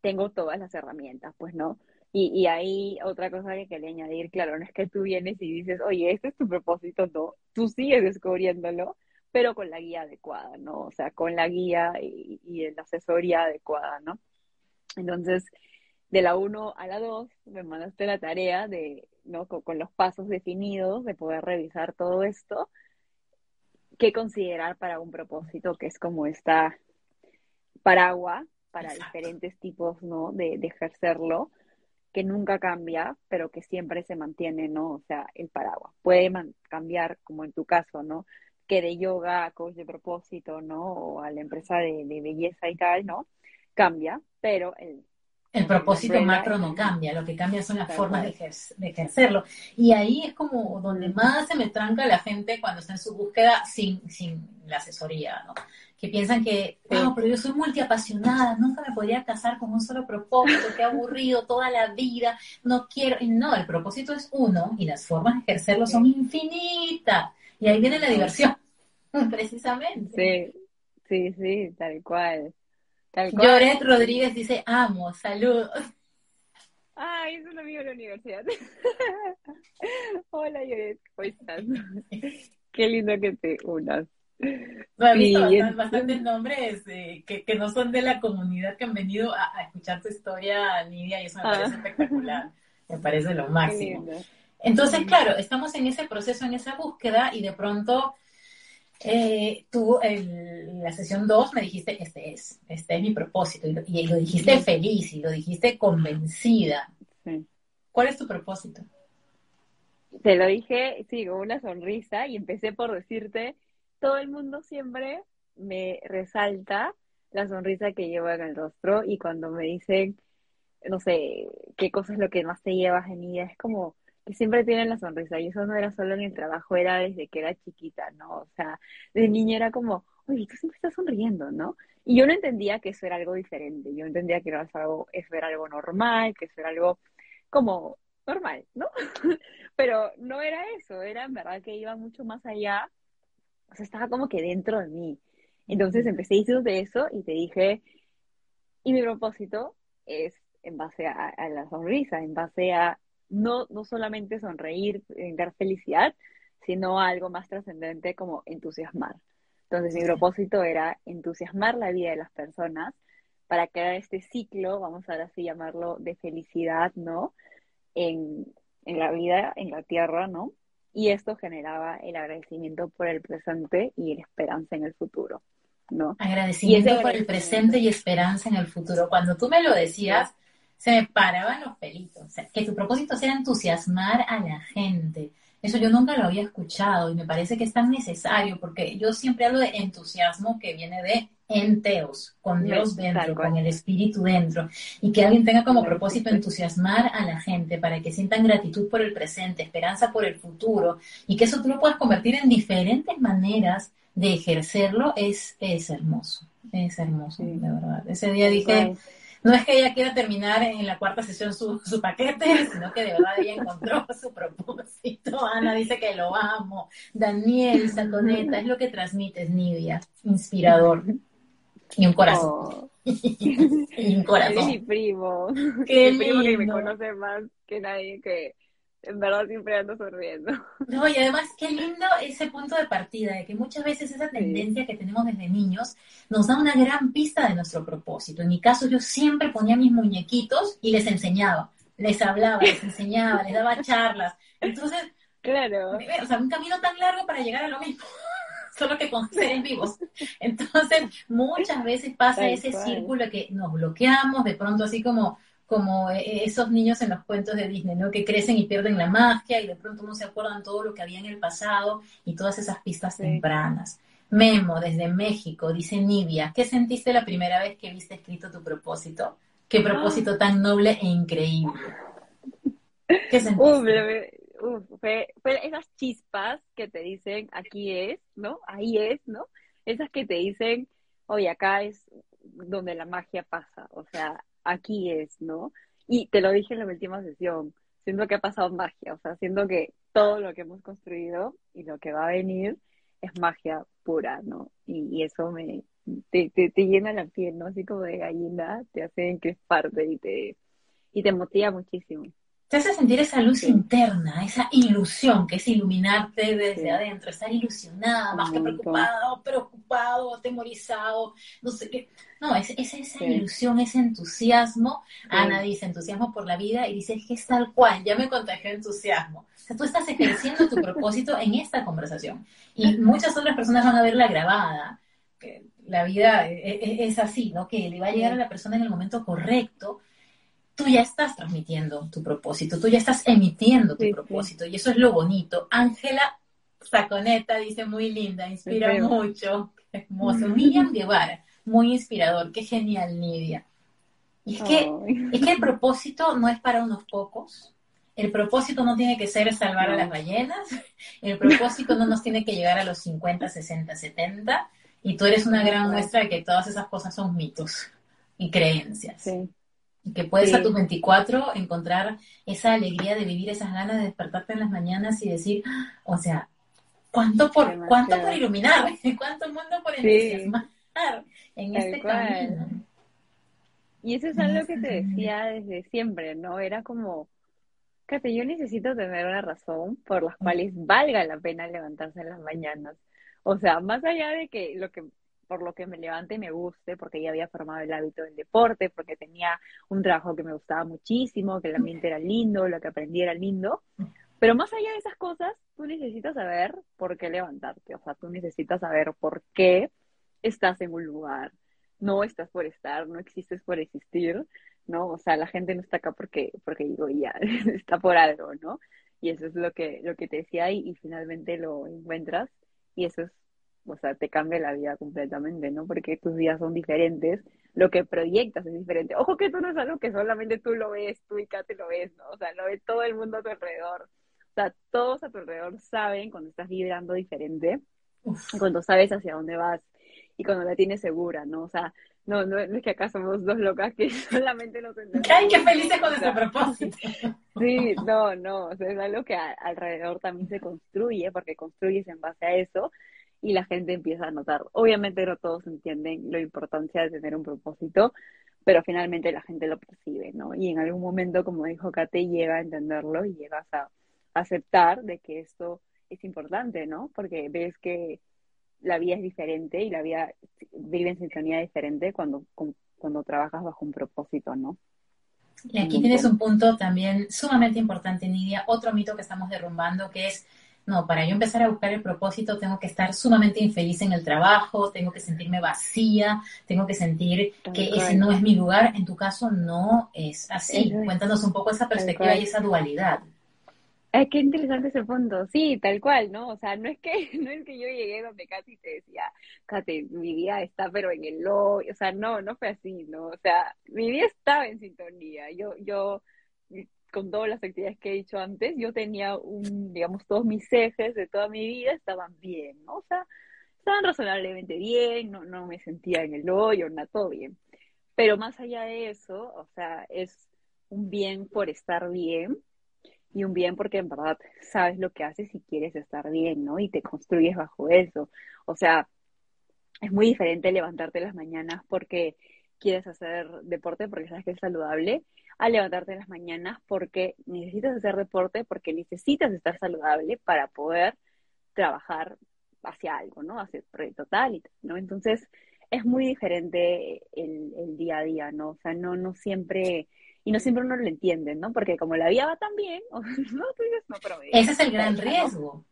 tengo todas las herramientas, pues, ¿no? Y, y ahí otra cosa que quería añadir, claro, no es que tú vienes y dices, oye, este es tu propósito, no, tú sigues descubriéndolo, pero con la guía adecuada, ¿no? O sea, con la guía y, y la asesoría adecuada, ¿no? Entonces, de la 1 a la 2 me mandaste la tarea de, ¿no? Con, los pasos definidos, de poder revisar todo esto, qué considerar para un propósito que es como esta paraguas para diferentes tipos, ¿no? De, de, ejercerlo, que nunca cambia, pero que siempre se mantiene, ¿no? O sea, el paraguas. Puede cambiar, como en tu caso, ¿no? Que de yoga, coach de propósito, ¿no? O a la empresa de, de belleza y tal, ¿no? Cambia, pero el, el propósito macro no cambia, lo que cambia son las formas de, de, ejercerlo. Y ahí es como donde más se me tranca la gente cuando está en su búsqueda sin, sin la asesoría, ¿no? Que piensan que, no, pero yo soy multiapasionada, nunca me podría casar con un solo propósito, qué aburrido toda la vida, no quiero. Y no, el propósito es uno y las formas de ejercerlo son infinitas. Y ahí viene la diversión, (laughs) precisamente. Sí, sí, sí, tal cual. Lloret Rodríguez dice, amo, saludos. Ay, es un amigo de la universidad. (laughs) Hola Lloret, ¿cómo estás? (laughs) Qué lindo que te unas. No, he visto bastantes, nombres eh, que, que, no son de la comunidad que han venido a, escuchar tu historia, Nidia, y eso me parece ah. espectacular. (laughs) Me parece lo máximo. Entonces, claro, estamos en ese proceso, en esa búsqueda, y de pronto eh, tú en la sesión 2 me dijiste, este es, este es mi propósito, y lo, dijiste feliz, y lo dijiste convencida. ¿Cuál es tu propósito? Te lo dije, sí, con una sonrisa, y empecé por decirte, todo el mundo siempre me resalta la sonrisa que llevo en el rostro y cuando me dicen, no sé, qué cosa es lo que más te llevas en ella, es como siempre tienen la sonrisa y eso no era solo en el trabajo, era desde que era chiquita, ¿no? O sea, de niña era como, oye, tú siempre estás sonriendo, ¿no? Y yo no entendía que eso era algo diferente, yo entendía que era algo, eso era algo normal, que eso era algo como normal, ¿no? (laughs) Pero no era eso, era en verdad que iba mucho más allá, o sea, estaba como que dentro de mí. Entonces empecé a decir de eso y te dije, y mi propósito es en base a, la sonrisa, en base a no, no solamente sonreír, dar felicidad, sino algo más trascendente como entusiasmar. Entonces mi propósito era entusiasmar la vida de las personas para crear este ciclo, vamos a ahora sí llamarlo, de felicidad, ¿no? En, en la vida, en la tierra, ¿no? Y esto generaba el agradecimiento por el presente y la esperanza en el futuro, ¿no? Agradecimiento por el presente y esperanza en el futuro. Cuando tú me lo decías, se me paraban los pelitos. O sea, que tu propósito sea entusiasmar a la gente. Eso yo nunca lo había escuchado y me parece que es tan necesario porque yo siempre hablo de entusiasmo que viene de enteos, con Dios dentro, con el Espíritu dentro, y que alguien tenga como propósito entusiasmar a la gente para que sientan gratitud por el presente, esperanza por el futuro, y que eso tú lo puedas convertir en diferentes maneras de ejercerlo, es, es hermoso, es hermoso, de verdad. Ese día dije, no es que ella quiera terminar en la cuarta sesión su, su paquete, sino que de verdad ella encontró (laughs) su propósito. Ana dice que lo amo. Daniel Santoneta, es lo que transmites, Nidia, inspirador. Y un corazón. Oh. (laughs) y un corazón. Es mi primo. Qué mi primo que me conoce más que nadie que en verdad siempre ando sonriendo. (laughs) No, y además qué lindo ese punto de partida, de que muchas veces esa tendencia que tenemos desde niños nos da una gran pista de nuestro propósito. En mi caso yo siempre ponía mis muñequitos y les enseñaba, les hablaba, les enseñaba, les daba charlas. Entonces, claro. O sea, un camino tan largo para llegar a lo mismo (laughs) solo que con seres vivos. Entonces, muchas veces pasa ese círculo que nos bloqueamos, de pronto así como como eh, esos niños en los cuentos de Disney, ¿no? Que crecen y pierden la magia y de pronto no se acuerdan todo lo que había en el pasado y todas esas pistas tempranas. Memo, desde México, dice Nivia, ¿qué sentiste la primera vez que viste escrito tu propósito? Qué propósito tan noble e increíble. ¿Qué sentiste? fue, esas chispas que te dicen, aquí es, ¿no? Ahí es, ¿no? Esas que te dicen, oye, acá es donde la magia pasa, o sea, aquí es, ¿no? Y te lo dije en la última sesión, siento que ha pasado magia, o sea, siento que todo lo que hemos construido y lo que va a venir es magia pura, ¿no? Y, eso me te, te, llena la piel, ¿no? Así como de gallina, te hace que es parte y te, y te motiva muchísimo te hace sentir esa luz interna, esa ilusión que es iluminarte desde adentro, estar ilusionada, más que preocupado, preocupado, atemorizado, no sé qué. No, es, esa ilusión, ese entusiasmo. Ana dice entusiasmo por la vida y dice que es tal cual, ya me contagió entusiasmo. O sea, tú estás ejerciendo tu propósito en esta conversación. Y muchas otras personas van a verla grabada. Que la vida e, e, es así, ¿no? Que le va a llegar a la persona en el momento correcto tú ya estás transmitiendo tu propósito, tú ya estás emitiendo tu propósito y eso es lo bonito. Ángela Saconeta dice muy linda, inspira mucho, hermoso. Miriam Guevara, muy inspirador, qué genial Nidia. Y es que, es que el propósito no es para unos pocos, el propósito no tiene que ser salvar a las ballenas, el propósito no nos tiene que llegar a los 50, 60, 70, y tú eres una gran muestra de que todas esas cosas son mitos y creencias. Sí que puedes a tus 24 encontrar esa alegría de vivir, esas ganas de despertarte en las mañanas y decir, o sea, ¿cuánto por, ¿cuánto por iluminar? (laughs) ¿Cuánto mundo por entusiasmar en este camino? Y eso es algo que te decía desde siempre, ¿no? Era como, Kate, yo necesito tener una razón por las cuales valga la pena levantarse en las mañanas. O sea, más allá de que lo que por lo que me levante me guste, porque ya había formado el hábito del deporte, porque tenía un trabajo que me gustaba muchísimo, que el ambiente era lindo, lo que aprendí era lindo. Pero más allá de esas cosas, tú necesitas saber por qué levantarte, o sea, tú necesitas saber por qué estás en un lugar. No estás por estar, no existes por existir, ¿no? O sea, la gente no está acá porque, porque digo, ya, (laughs) está por algo, ¿no? Y eso es lo que, lo que te decía y finalmente lo encuentras y eso es o sea, te cambia la vida completamente, ¿no? Porque tus días son diferentes, lo que proyectas es diferente. Ojo que esto no es algo que solamente tú lo ves, tú y Kate lo ves, ¿no? O sea, lo ve todo el mundo a tu alrededor. O sea, todos a tu alrededor saben cuando estás vibrando diferente, cuando sabes hacia dónde vas y cuando la tienes segura, ¿no? O sea, no, no, es que acá somos dos locas que (laughs) solamente nos entendemos. ¡Ay, qué felices con nuestro propósito! (laughs) Sí, no, no, o sea, es algo que alrededor también se construye, porque construyes en base a eso y la gente empieza a notar. Obviamente no todos entienden la importancia de tener un propósito, pero finalmente la gente lo percibe, ¿no? Y en algún momento, como dijo Kate, llega a entenderlo y llegas a aceptar de que esto es importante, ¿no? Porque ves que la vida es diferente y la vida vive en sintonía diferente cuando, cuando trabajas bajo un propósito, ¿no? Y aquí tienes un punto también sumamente importante, Nidia, otro mito que estamos derrumbando, que es, no, para yo empezar a buscar el propósito tengo que estar sumamente infeliz en el trabajo, tengo que sentirme vacía, tengo que sentir que ese no es mi lugar. En tu caso no es así. Cuéntanos un poco esa perspectiva y esa dualidad. Es que interesante ese punto, sí, tal cual, ¿no? O sea, no es que, (laughs) no es que yo llegué donde Katy te decía, Katy, mi vida está pero en el hoy, o sea, no, no fue así, ¿no? O sea, mi vida estaba en sintonía, yo, yo, con todas las actividades que he dicho antes, yo tenía un, digamos, todos mis ejes de toda mi vida estaban bien, ¿no? O sea, estaban razonablemente bien, no, no me sentía en el hoyo, nada, todo bien. Pero más allá de eso, o sea, es un bien por estar bien, y un bien porque en verdad sabes lo que haces y quieres estar bien, ¿no? Y te construyes bajo eso. O sea, es muy diferente levantarte las mañanas porque quieres hacer deporte porque sabes que es saludable, a levantarte las mañanas porque necesitas hacer deporte, porque necesitas estar saludable para poder trabajar hacia algo, ¿no? Hacia el proyecto tal ¿no? Entonces, es muy diferente el, el, día a día, ¿no? O sea, no, no siempre y no siempre uno lo entiende, ¿no? Porque como la vida va tan bien, (laughs) no, tú dices, no, pero... Ese es el gran riesgo.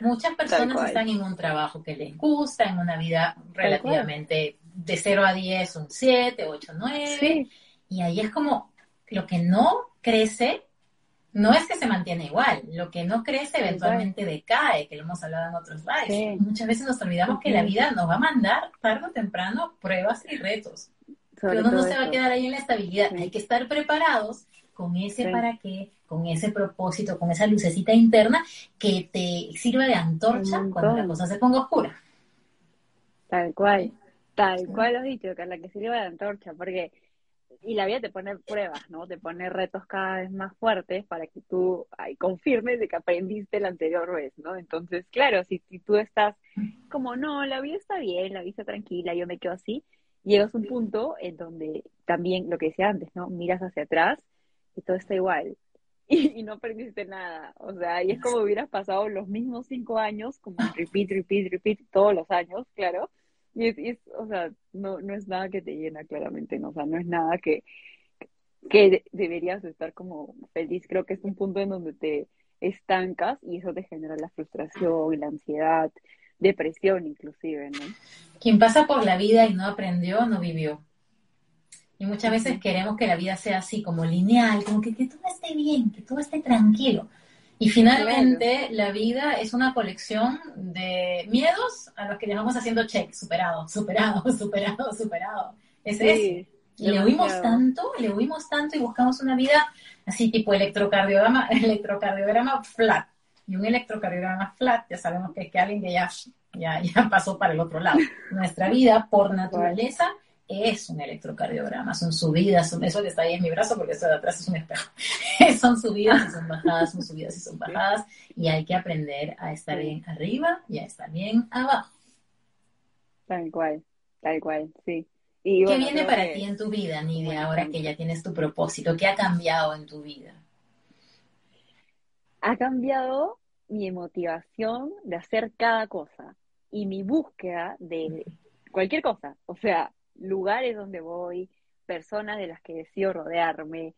Muchas personas están en un trabajo que les gusta, en una vida relativamente de 0 a 10, un 7, 8, 9, y ahí es como lo que no crece, no es que se mantiene igual, lo que no crece eventualmente decae, que lo hemos hablado en otros lives. Muchas veces nos olvidamos que la vida nos va a mandar tarde o temprano pruebas y retos. Pero uno no se va a quedar ahí en la estabilidad. Hay que estar preparados con ese para qué, con ese propósito, con esa lucecita interna que te sirva de antorcha cuando la cosa se ponga oscura. Tal cual, tal cual lo has dicho, Carla, que sirva de antorcha, porque y la vida te pone pruebas, ¿no? Te pone retos cada vez más fuertes para que tú ay, confirmes de que aprendiste la anterior vez, ¿no? Entonces, claro, si, si tú estás como, no, la vida está bien, la vida está tranquila, yo me quedo así, llegas a un punto en donde también, lo que decía antes, ¿no? Miras hacia atrás y todo está igual. (laughs) Y, no aprendiste nada. O sea, y es como hubieras pasado los mismos cinco años, como repeat, repeat, repeat, todos los años, claro. Y es, o sea, no, no es nada que te llena, claramente, ¿no? O sea, no es nada que, que deberías estar como feliz. Creo que es un punto en donde te estancas y eso te genera la frustración y la ansiedad depresión inclusive, ¿no? Quien pasa por la vida y no aprendió, no vivió. Y muchas veces queremos que la vida sea así, como lineal, como que, que todo esté bien, que todo esté tranquilo. Y finalmente la vida es una colección de miedos a los que le vamos haciendo check, superado, superado, (laughs) superado, superado. Es Y le huimos tanto, le huimos tanto y buscamos una vida así tipo electrocardiograma, (laughs) electrocardiograma flat. Y un electrocardiograma flat, ya sabemos que es que alguien que ya, ya, ya pasó para el otro lado. Nuestra vida, por naturaleza, es un electrocardiograma, son subidas, son, eso que está ahí en mi brazo porque eso de atrás es un espejo. (laughs) son subidas y son bajadas, son subidas y son bajadas, y hay que aprender a estar bien arriba y a estar bien abajo. Tal cual, tal cual, sí. Y ¿Qué viene para ti en tu vida, Nidia, ahora que ya tienes tu propósito? ¿Qué ha cambiado en tu vida? ha cambiado mi motivación de hacer cada cosa y mi búsqueda de cualquier cosa, o sea, lugares donde voy, personas de las que decido rodearme,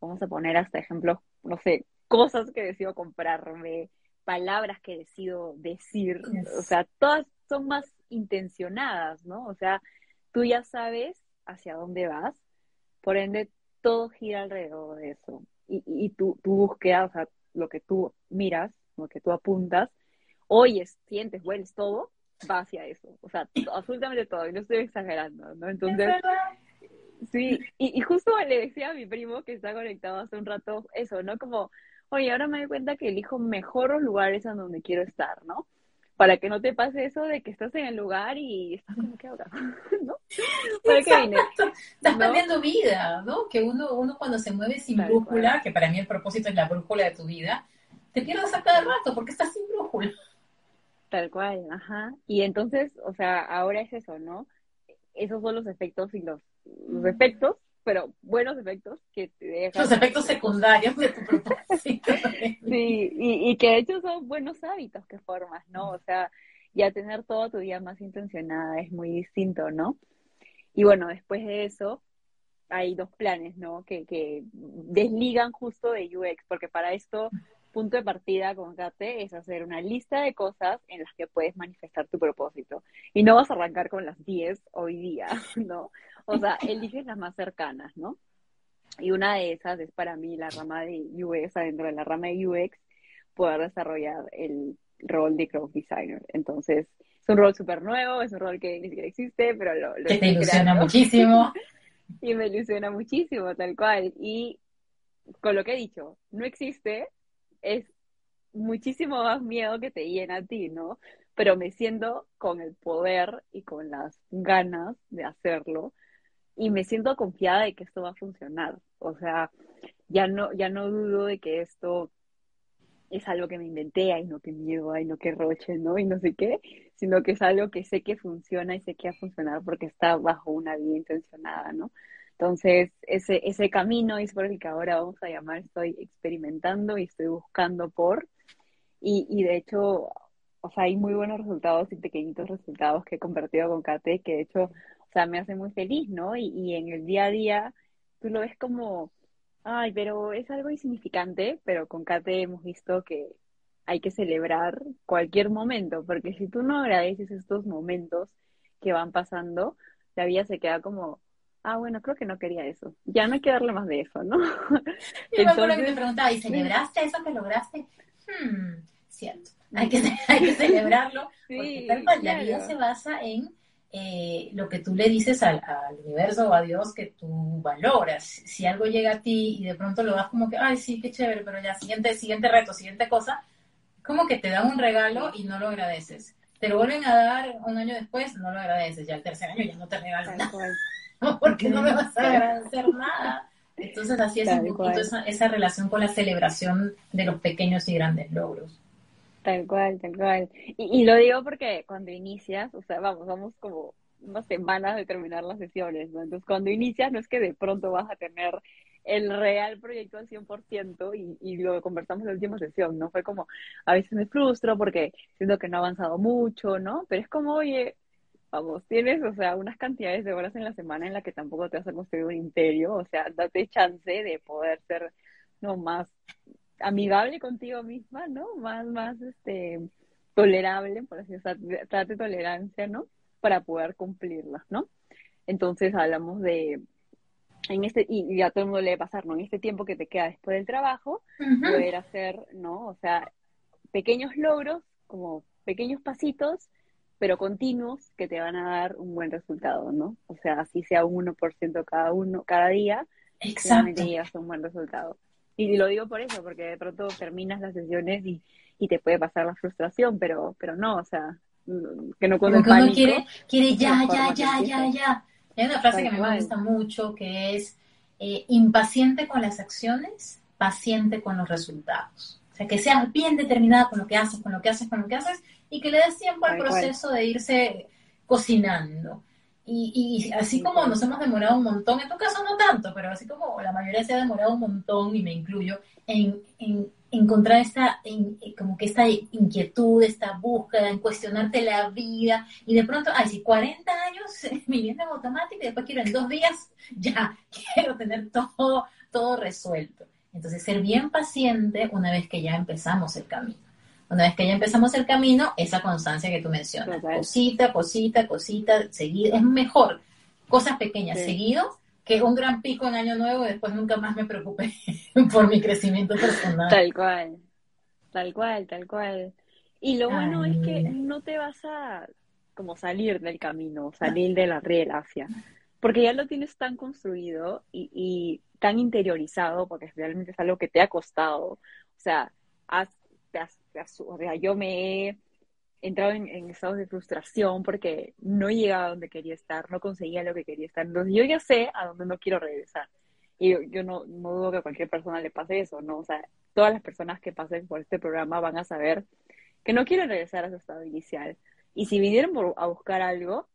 vamos a poner hasta ejemplos, no sé, cosas que decido comprarme, palabras que decido decir, o sea, todas son más intencionadas, ¿no? O sea, tú ya sabes hacia dónde vas, por ende todo gira alrededor de eso. Y, y tu, tu búsqueda, o sea, lo que tú miras, lo que tú apuntas, oyes, sientes, hueles todo, va hacia eso. O sea, absolutamente todo, y no estoy exagerando, ¿no? Entonces, sí, y, y justo le decía a mi primo que está conectado hace un rato eso, ¿no? Como, oye, ahora me doy cuenta que elijo mejor los lugares a donde quiero estar, ¿no? Para que no te pase eso de que estás en el lugar y estás como que ahora, (laughs) ¿no? ¿Para qué vine? Estás perdiendo vida, ¿no? Que uno, uno cuando se mueve sin brújula, que para mí el propósito es la brújula de tu vida, te pierdes a cada rato porque estás sin brújula. Tal cual, ajá. Y entonces, o sea, ahora es eso, ¿no? Esos son los efectos y los, los efectos, pero buenos efectos que te dejan. Los efectos secundarios de tu (laughs) propósito. sí, y, y que de hecho son buenos hábitos que formas, ¿no? O sea, ya tener todo tu día más intencionada es muy distinto, ¿no? Y bueno, después de eso, hay dos planes, ¿no? Que, que desligan justo de UX, porque para esto punto de partida con Kate es hacer una lista de cosas en las que puedes manifestar tu propósito. Y no vas a arrancar con las 10 hoy día, (laughs) ¿no? O sea, eliges las más cercanas, ¿no? Y una de esas es para mí la rama de UX, dentro de la rama de UX, poder desarrollar el rol de crowd designer. Entonces, es un rol súper nuevo, es un rol que ni siquiera existe, pero lo, lo que te ilusiona muchísimo. (laughs) y me ilusiona muchísimo, tal cual. Y con lo que he dicho, no existe, es muchísimo más miedo que te llena a ti, ¿no? Pero me siento con el poder y con las ganas de hacerlo y me siento confiada de que esto va a funcionar. O sea, ya no, ya no dudo de que esto es algo que me inventé, ay no, qué miedo, ay no, qué roche, ¿no? Y no sé qué, sino que es algo que sé que funciona y sé que va a funcionar porque está bajo una vida intencionada, ¿no? Entonces, ese, ese camino es por el que ahora vamos a llamar, estoy experimentando y estoy buscando por, y, y de hecho, o sea, hay muy buenos resultados y pequeñitos resultados que he compartido con Kate, que de hecho, o sea, me hace muy feliz, ¿no? Y, y en el día a día, tú lo ves como, ay, pero es algo insignificante, pero con Kate hemos visto que hay que celebrar cualquier momento, porque si tú no agradeces estos momentos que van pasando, la vida se queda como ah, bueno, creo que no quería eso. Ya no hay que darle más de eso, ¿no? (laughs) Yo me acuerdo que te preguntaba, ¿y celebraste eso que lograste? Hmm, cierto. (laughs) Hay que, hay que celebrarlo, porque tal cual, la vida se basa en eh, lo que tú le dices al, al, universo o a Dios que tú valoras. Si algo llega a ti y de pronto lo das como que, ay, sí, qué chévere, pero ya, siguiente, siguiente reto, siguiente cosa, como que te dan un regalo y no lo agradeces. Te lo vuelven a dar un año después, no lo agradeces. Ya el tercer año ya no te regalan nada. (laughs) porque no me vas a agradecer nada. Entonces así es un poquito esa, esa, relación con la celebración de los pequeños y grandes logros. Tal cual, tal cual. Y, y, lo digo porque cuando inicias, o sea, vamos, vamos como unas semanas de terminar las sesiones, ¿no? Entonces cuando inicias no es que de pronto vas a tener el real proyecto al 100% y, y lo conversamos en la última sesión, ¿no? Fue como, a veces me frustro porque siento que no ha avanzado mucho, ¿no? Pero es como, oye, vamos, tienes, o sea, unas cantidades de horas en la semana en la que tampoco te vas a construir un imperio, o sea, date chance de poder ser, no, más amigable contigo misma, ¿no? Más, más, este, tolerable, por así decirlo, trate tolerancia, ¿no? Para poder cumplirlas, ¿no? Entonces hablamos de, en este, y ya todo el mundo le debe pasar, ¿no? En este tiempo que te queda después del trabajo, uh -huh. poder hacer, ¿no? O sea, pequeños logros, como pequeños pasitos, pero continuos que te van a dar un buen resultado, ¿no? O sea, así sea un 1% cada uno, cada día, Exacto. llegas a un buen resultado. Y lo digo por eso, porque de pronto terminas las sesiones y, y te puede pasar la frustración, pero, pero no, o sea, que no pánico. Uno quiere, quiere ya, ya, ya, ya, ya. Hay una frase que me gusta mucho que es eh, impaciente con las acciones, paciente con los resultados. O sea, que seas bien determinada con lo que haces, con lo que haces, con lo que haces, y que le des tiempo al proceso de irse cocinando. Y, y, así como nos hemos demorado un montón, en tu caso no tanto, pero así como la mayoría se ha demorado un montón, y me incluyo, en, en encontrar esta, en, como que esta inquietud, esta búsqueda, en cuestionarte la vida, y de pronto, ay, si 40 años (laughs) viviendo en automático y después quiero en dos días, (laughs) ya, quiero tener todo, todo resuelto. Entonces, ser bien paciente una vez que ya empezamos el camino. Una vez que ya empezamos el camino, esa constancia que tú mencionas, Total. cosita, cosita, cosita, seguido, es mejor cosas pequeñas sí. seguido que un gran pico en año nuevo y después nunca más me preocupe (laughs) por mi crecimiento personal. Tal cual, tal cual, tal cual. Y lo bueno es que no te vas a, como salir del camino, salir de la hacia, porque ya lo tienes tan construido y, tan interiorizado, porque realmente es algo que te ha costado, o sea, has, yo me he entrado en, estados de frustración porque no llegaba a donde quería estar, no conseguía lo que quería estar, entonces yo ya sé a dónde no quiero regresar. Y yo, yo no, no dudo que a cualquier persona le pase eso, ¿no? O sea, todas las personas que pasen por este programa van a saber que no quieren regresar a su estado inicial. Y si vinieron a buscar algo,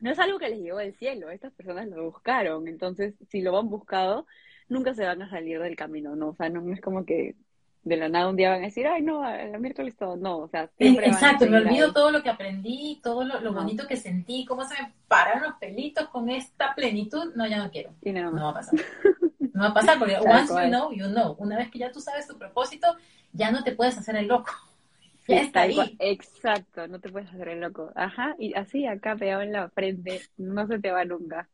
no es algo que les llegó del cielo, estas personas lo buscaron. Entonces, si lo han buscado, nunca se van a salir del camino, ¿no? O sea, no es como que de la nada un día van a decir, ay, no, el miércoles todo, no, o sea, siempre Exacto, me olvido todo lo que aprendí, todo lo, bonito que sentí, cómo se me pararon los pelitos con esta plenitud, no, ya no quiero, no, va a pasar. No va a pasar, porque (laughs) once you know, you know, una vez que ya tú sabes tu propósito, ya no te puedes hacer el loco. (laughs) Ya está ahí. Exacto, no te puedes hacer el loco. Ajá, y así acá pegado en la frente, no se te va nunca.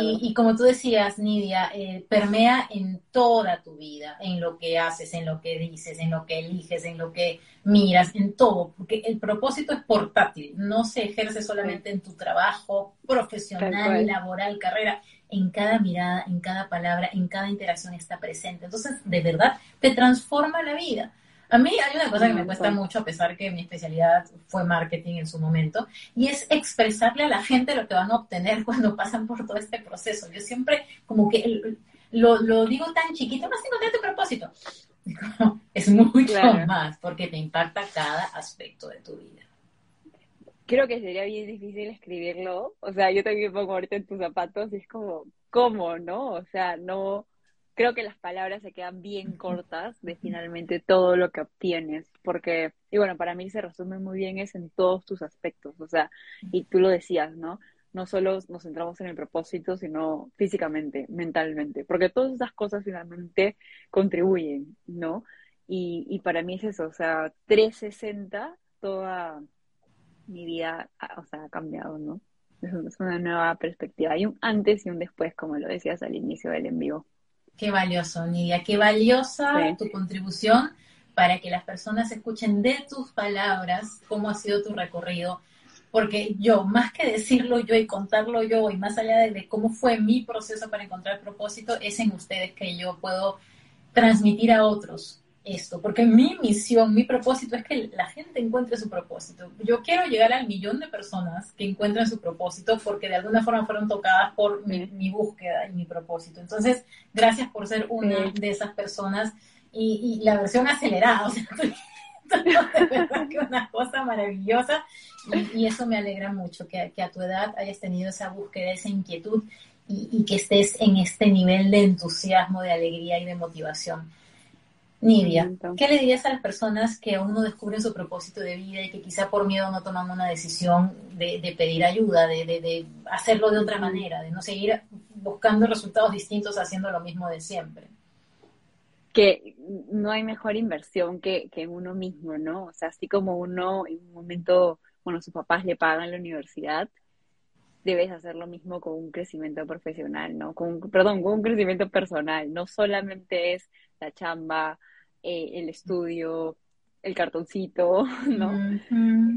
Y, como tú decías, Nidia, eh, permea en toda tu vida, en lo que haces, en lo que dices, en lo que eliges, en lo que miras, en todo, porque el propósito es portátil, no se ejerce solamente en tu trabajo profesional, laboral, carrera, en cada mirada, en cada palabra, en cada interacción está presente. Entonces, de verdad, te transforma la vida. A mí hay una cosa que me cuesta mucho, a pesar que mi especialidad fue marketing en su momento, y es expresarle a la gente lo que van a obtener (laughs) cuando pasan por todo este proceso. Yo siempre como que lo, digo tan chiquito, no encontrar tu propósito. (laughs) Es mucho más, porque te impacta cada aspecto de tu vida. Creo que sería bien difícil escribirlo. O sea, yo también pongo ahorita en tus zapatos y es como, ¿cómo, no? O sea, no creo que las palabras se quedan bien cortas de finalmente todo lo que obtienes, porque, y bueno, para mí se resume muy bien es en todos tus aspectos, o sea, y tú lo decías, ¿no? No solo nos centramos en el propósito, sino físicamente, mentalmente, porque todas esas cosas finalmente contribuyen, ¿no? Y, y para mí es eso, o sea, 360, toda mi vida, o sea, ha cambiado, ¿no? Es una nueva perspectiva. Hay un antes y un después, como lo decías al inicio del envío. Qué valioso, Nidia, qué valiosa tu contribución para que las personas escuchen de tus palabras cómo ha sido tu recorrido. Porque yo, más que decirlo yo y contarlo yo, y más allá de, cómo fue mi proceso para encontrar propósito, es en ustedes que yo puedo transmitir a otros esto, porque mi misión, mi propósito es que la gente encuentre su propósito. Yo quiero llegar al millón de personas que encuentren su propósito porque de alguna forma fueron tocadas por mi, búsqueda y mi propósito. Entonces, gracias por ser una de esas personas y, la versión acelerada, (laughs) o sea, (laughs) de verdad que una cosa maravillosa y, eso me alegra mucho, que, a tu edad hayas tenido esa búsqueda, esa inquietud y, y que estés en este nivel de entusiasmo, de alegría y de motivación. Nidia, ¿qué le dirías a las personas que aún no descubren su propósito de vida y que quizá por miedo no toman una decisión de, pedir ayuda, de, hacerlo de otra manera, de no seguir buscando resultados distintos haciendo lo mismo de siempre? Que no hay mejor inversión que, que en uno mismo, ¿no? O sea, así como uno en un momento, bueno, sus papás le pagan la universidad, debes hacer lo mismo con un crecimiento profesional, ¿no? Con, perdón, con un crecimiento personal. No solamente es la chamba, eh, el estudio, el cartoncito, (laughs) ¿no?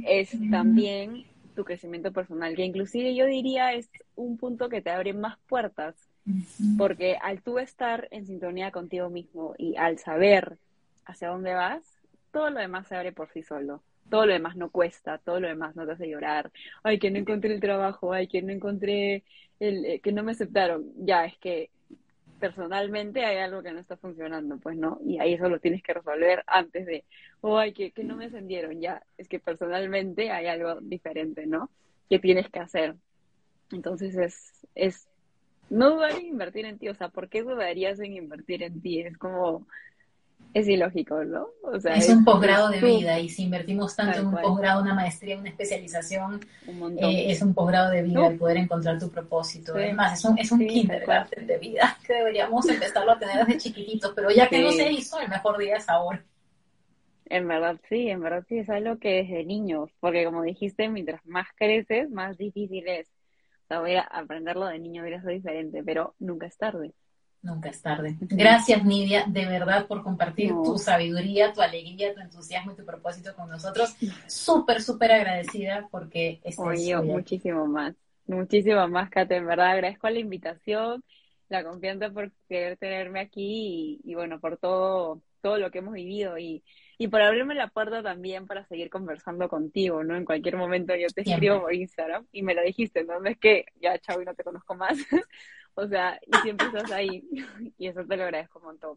Es también tu crecimiento personal, que inclusive yo diría es un punto que te abre más puertas, porque al tú estar en sintonía contigo mismo y al saber hacia dónde vas, todo lo demás se abre por sí solo. Todo lo demás no cuesta, todo lo demás no te hace llorar. Ay, que no encontré el trabajo, ay, que no encontré el, eh, que no me aceptaron. Ya, es que personalmente hay algo que no está funcionando, pues no, y ahí eso lo tienes que resolver antes de, oh, ay, que, que no me ascendieron, ya, es que personalmente hay algo diferente, ¿no? Que tienes que hacer. Entonces es, es, no dudar en invertir en ti, o sea, ¿por qué dudarías en invertir en ti? Es como, es ilógico, ¿no? O sea, es, un posgrado de vida y si invertimos tanto en un posgrado, una maestría, una especialización, eh, es un posgrado de vida el poder encontrar tu propósito. Además, es un, es un kindergarten de vida (laughs) que deberíamos empezarlo a tener desde chiquititos, pero ya que no se hizo, el mejor día es ahora. En verdad sí, en verdad sí, es algo que desde niños, porque como dijiste, mientras más creces, más difícil es. O sea, voy a aprenderlo de niño, hubiera sido diferente, pero nunca es tarde. Nunca es tarde. Gracias, Nidia, de verdad, por compartir tu sabiduría, tu alegría, tu entusiasmo y tu propósito con nosotros. Súper, súper agradecida porque estoy yo muchísimo más. Muchísimo más, Kate. En verdad, agradezco la invitación, la confianza por querer tenerme aquí y, y bueno, por todo, todo lo que hemos vivido y, y por abrirme la puerta también para seguir conversando contigo, ¿no? En cualquier momento yo te escribo por Instagram y me lo dijiste, ¿no? No es que ya, chao, y no te conozco más. (laughs) O sea, y siempre estás ahí. (laughs) Y eso te lo agradezco un montón.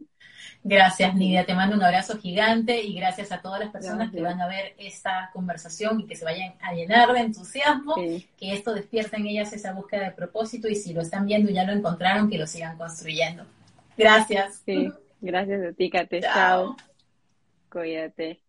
Gracias, Nidia. Te mando un abrazo gigante y gracias a todas las personas que van a ver esta conversación y que se vayan a llenar de entusiasmo, que esto despierta en ellas esa búsqueda de propósito y si lo están viendo y ya lo encontraron, que lo sigan construyendo. Gracias. Sí, gracias a ti, Kate. Chao. Cuídate.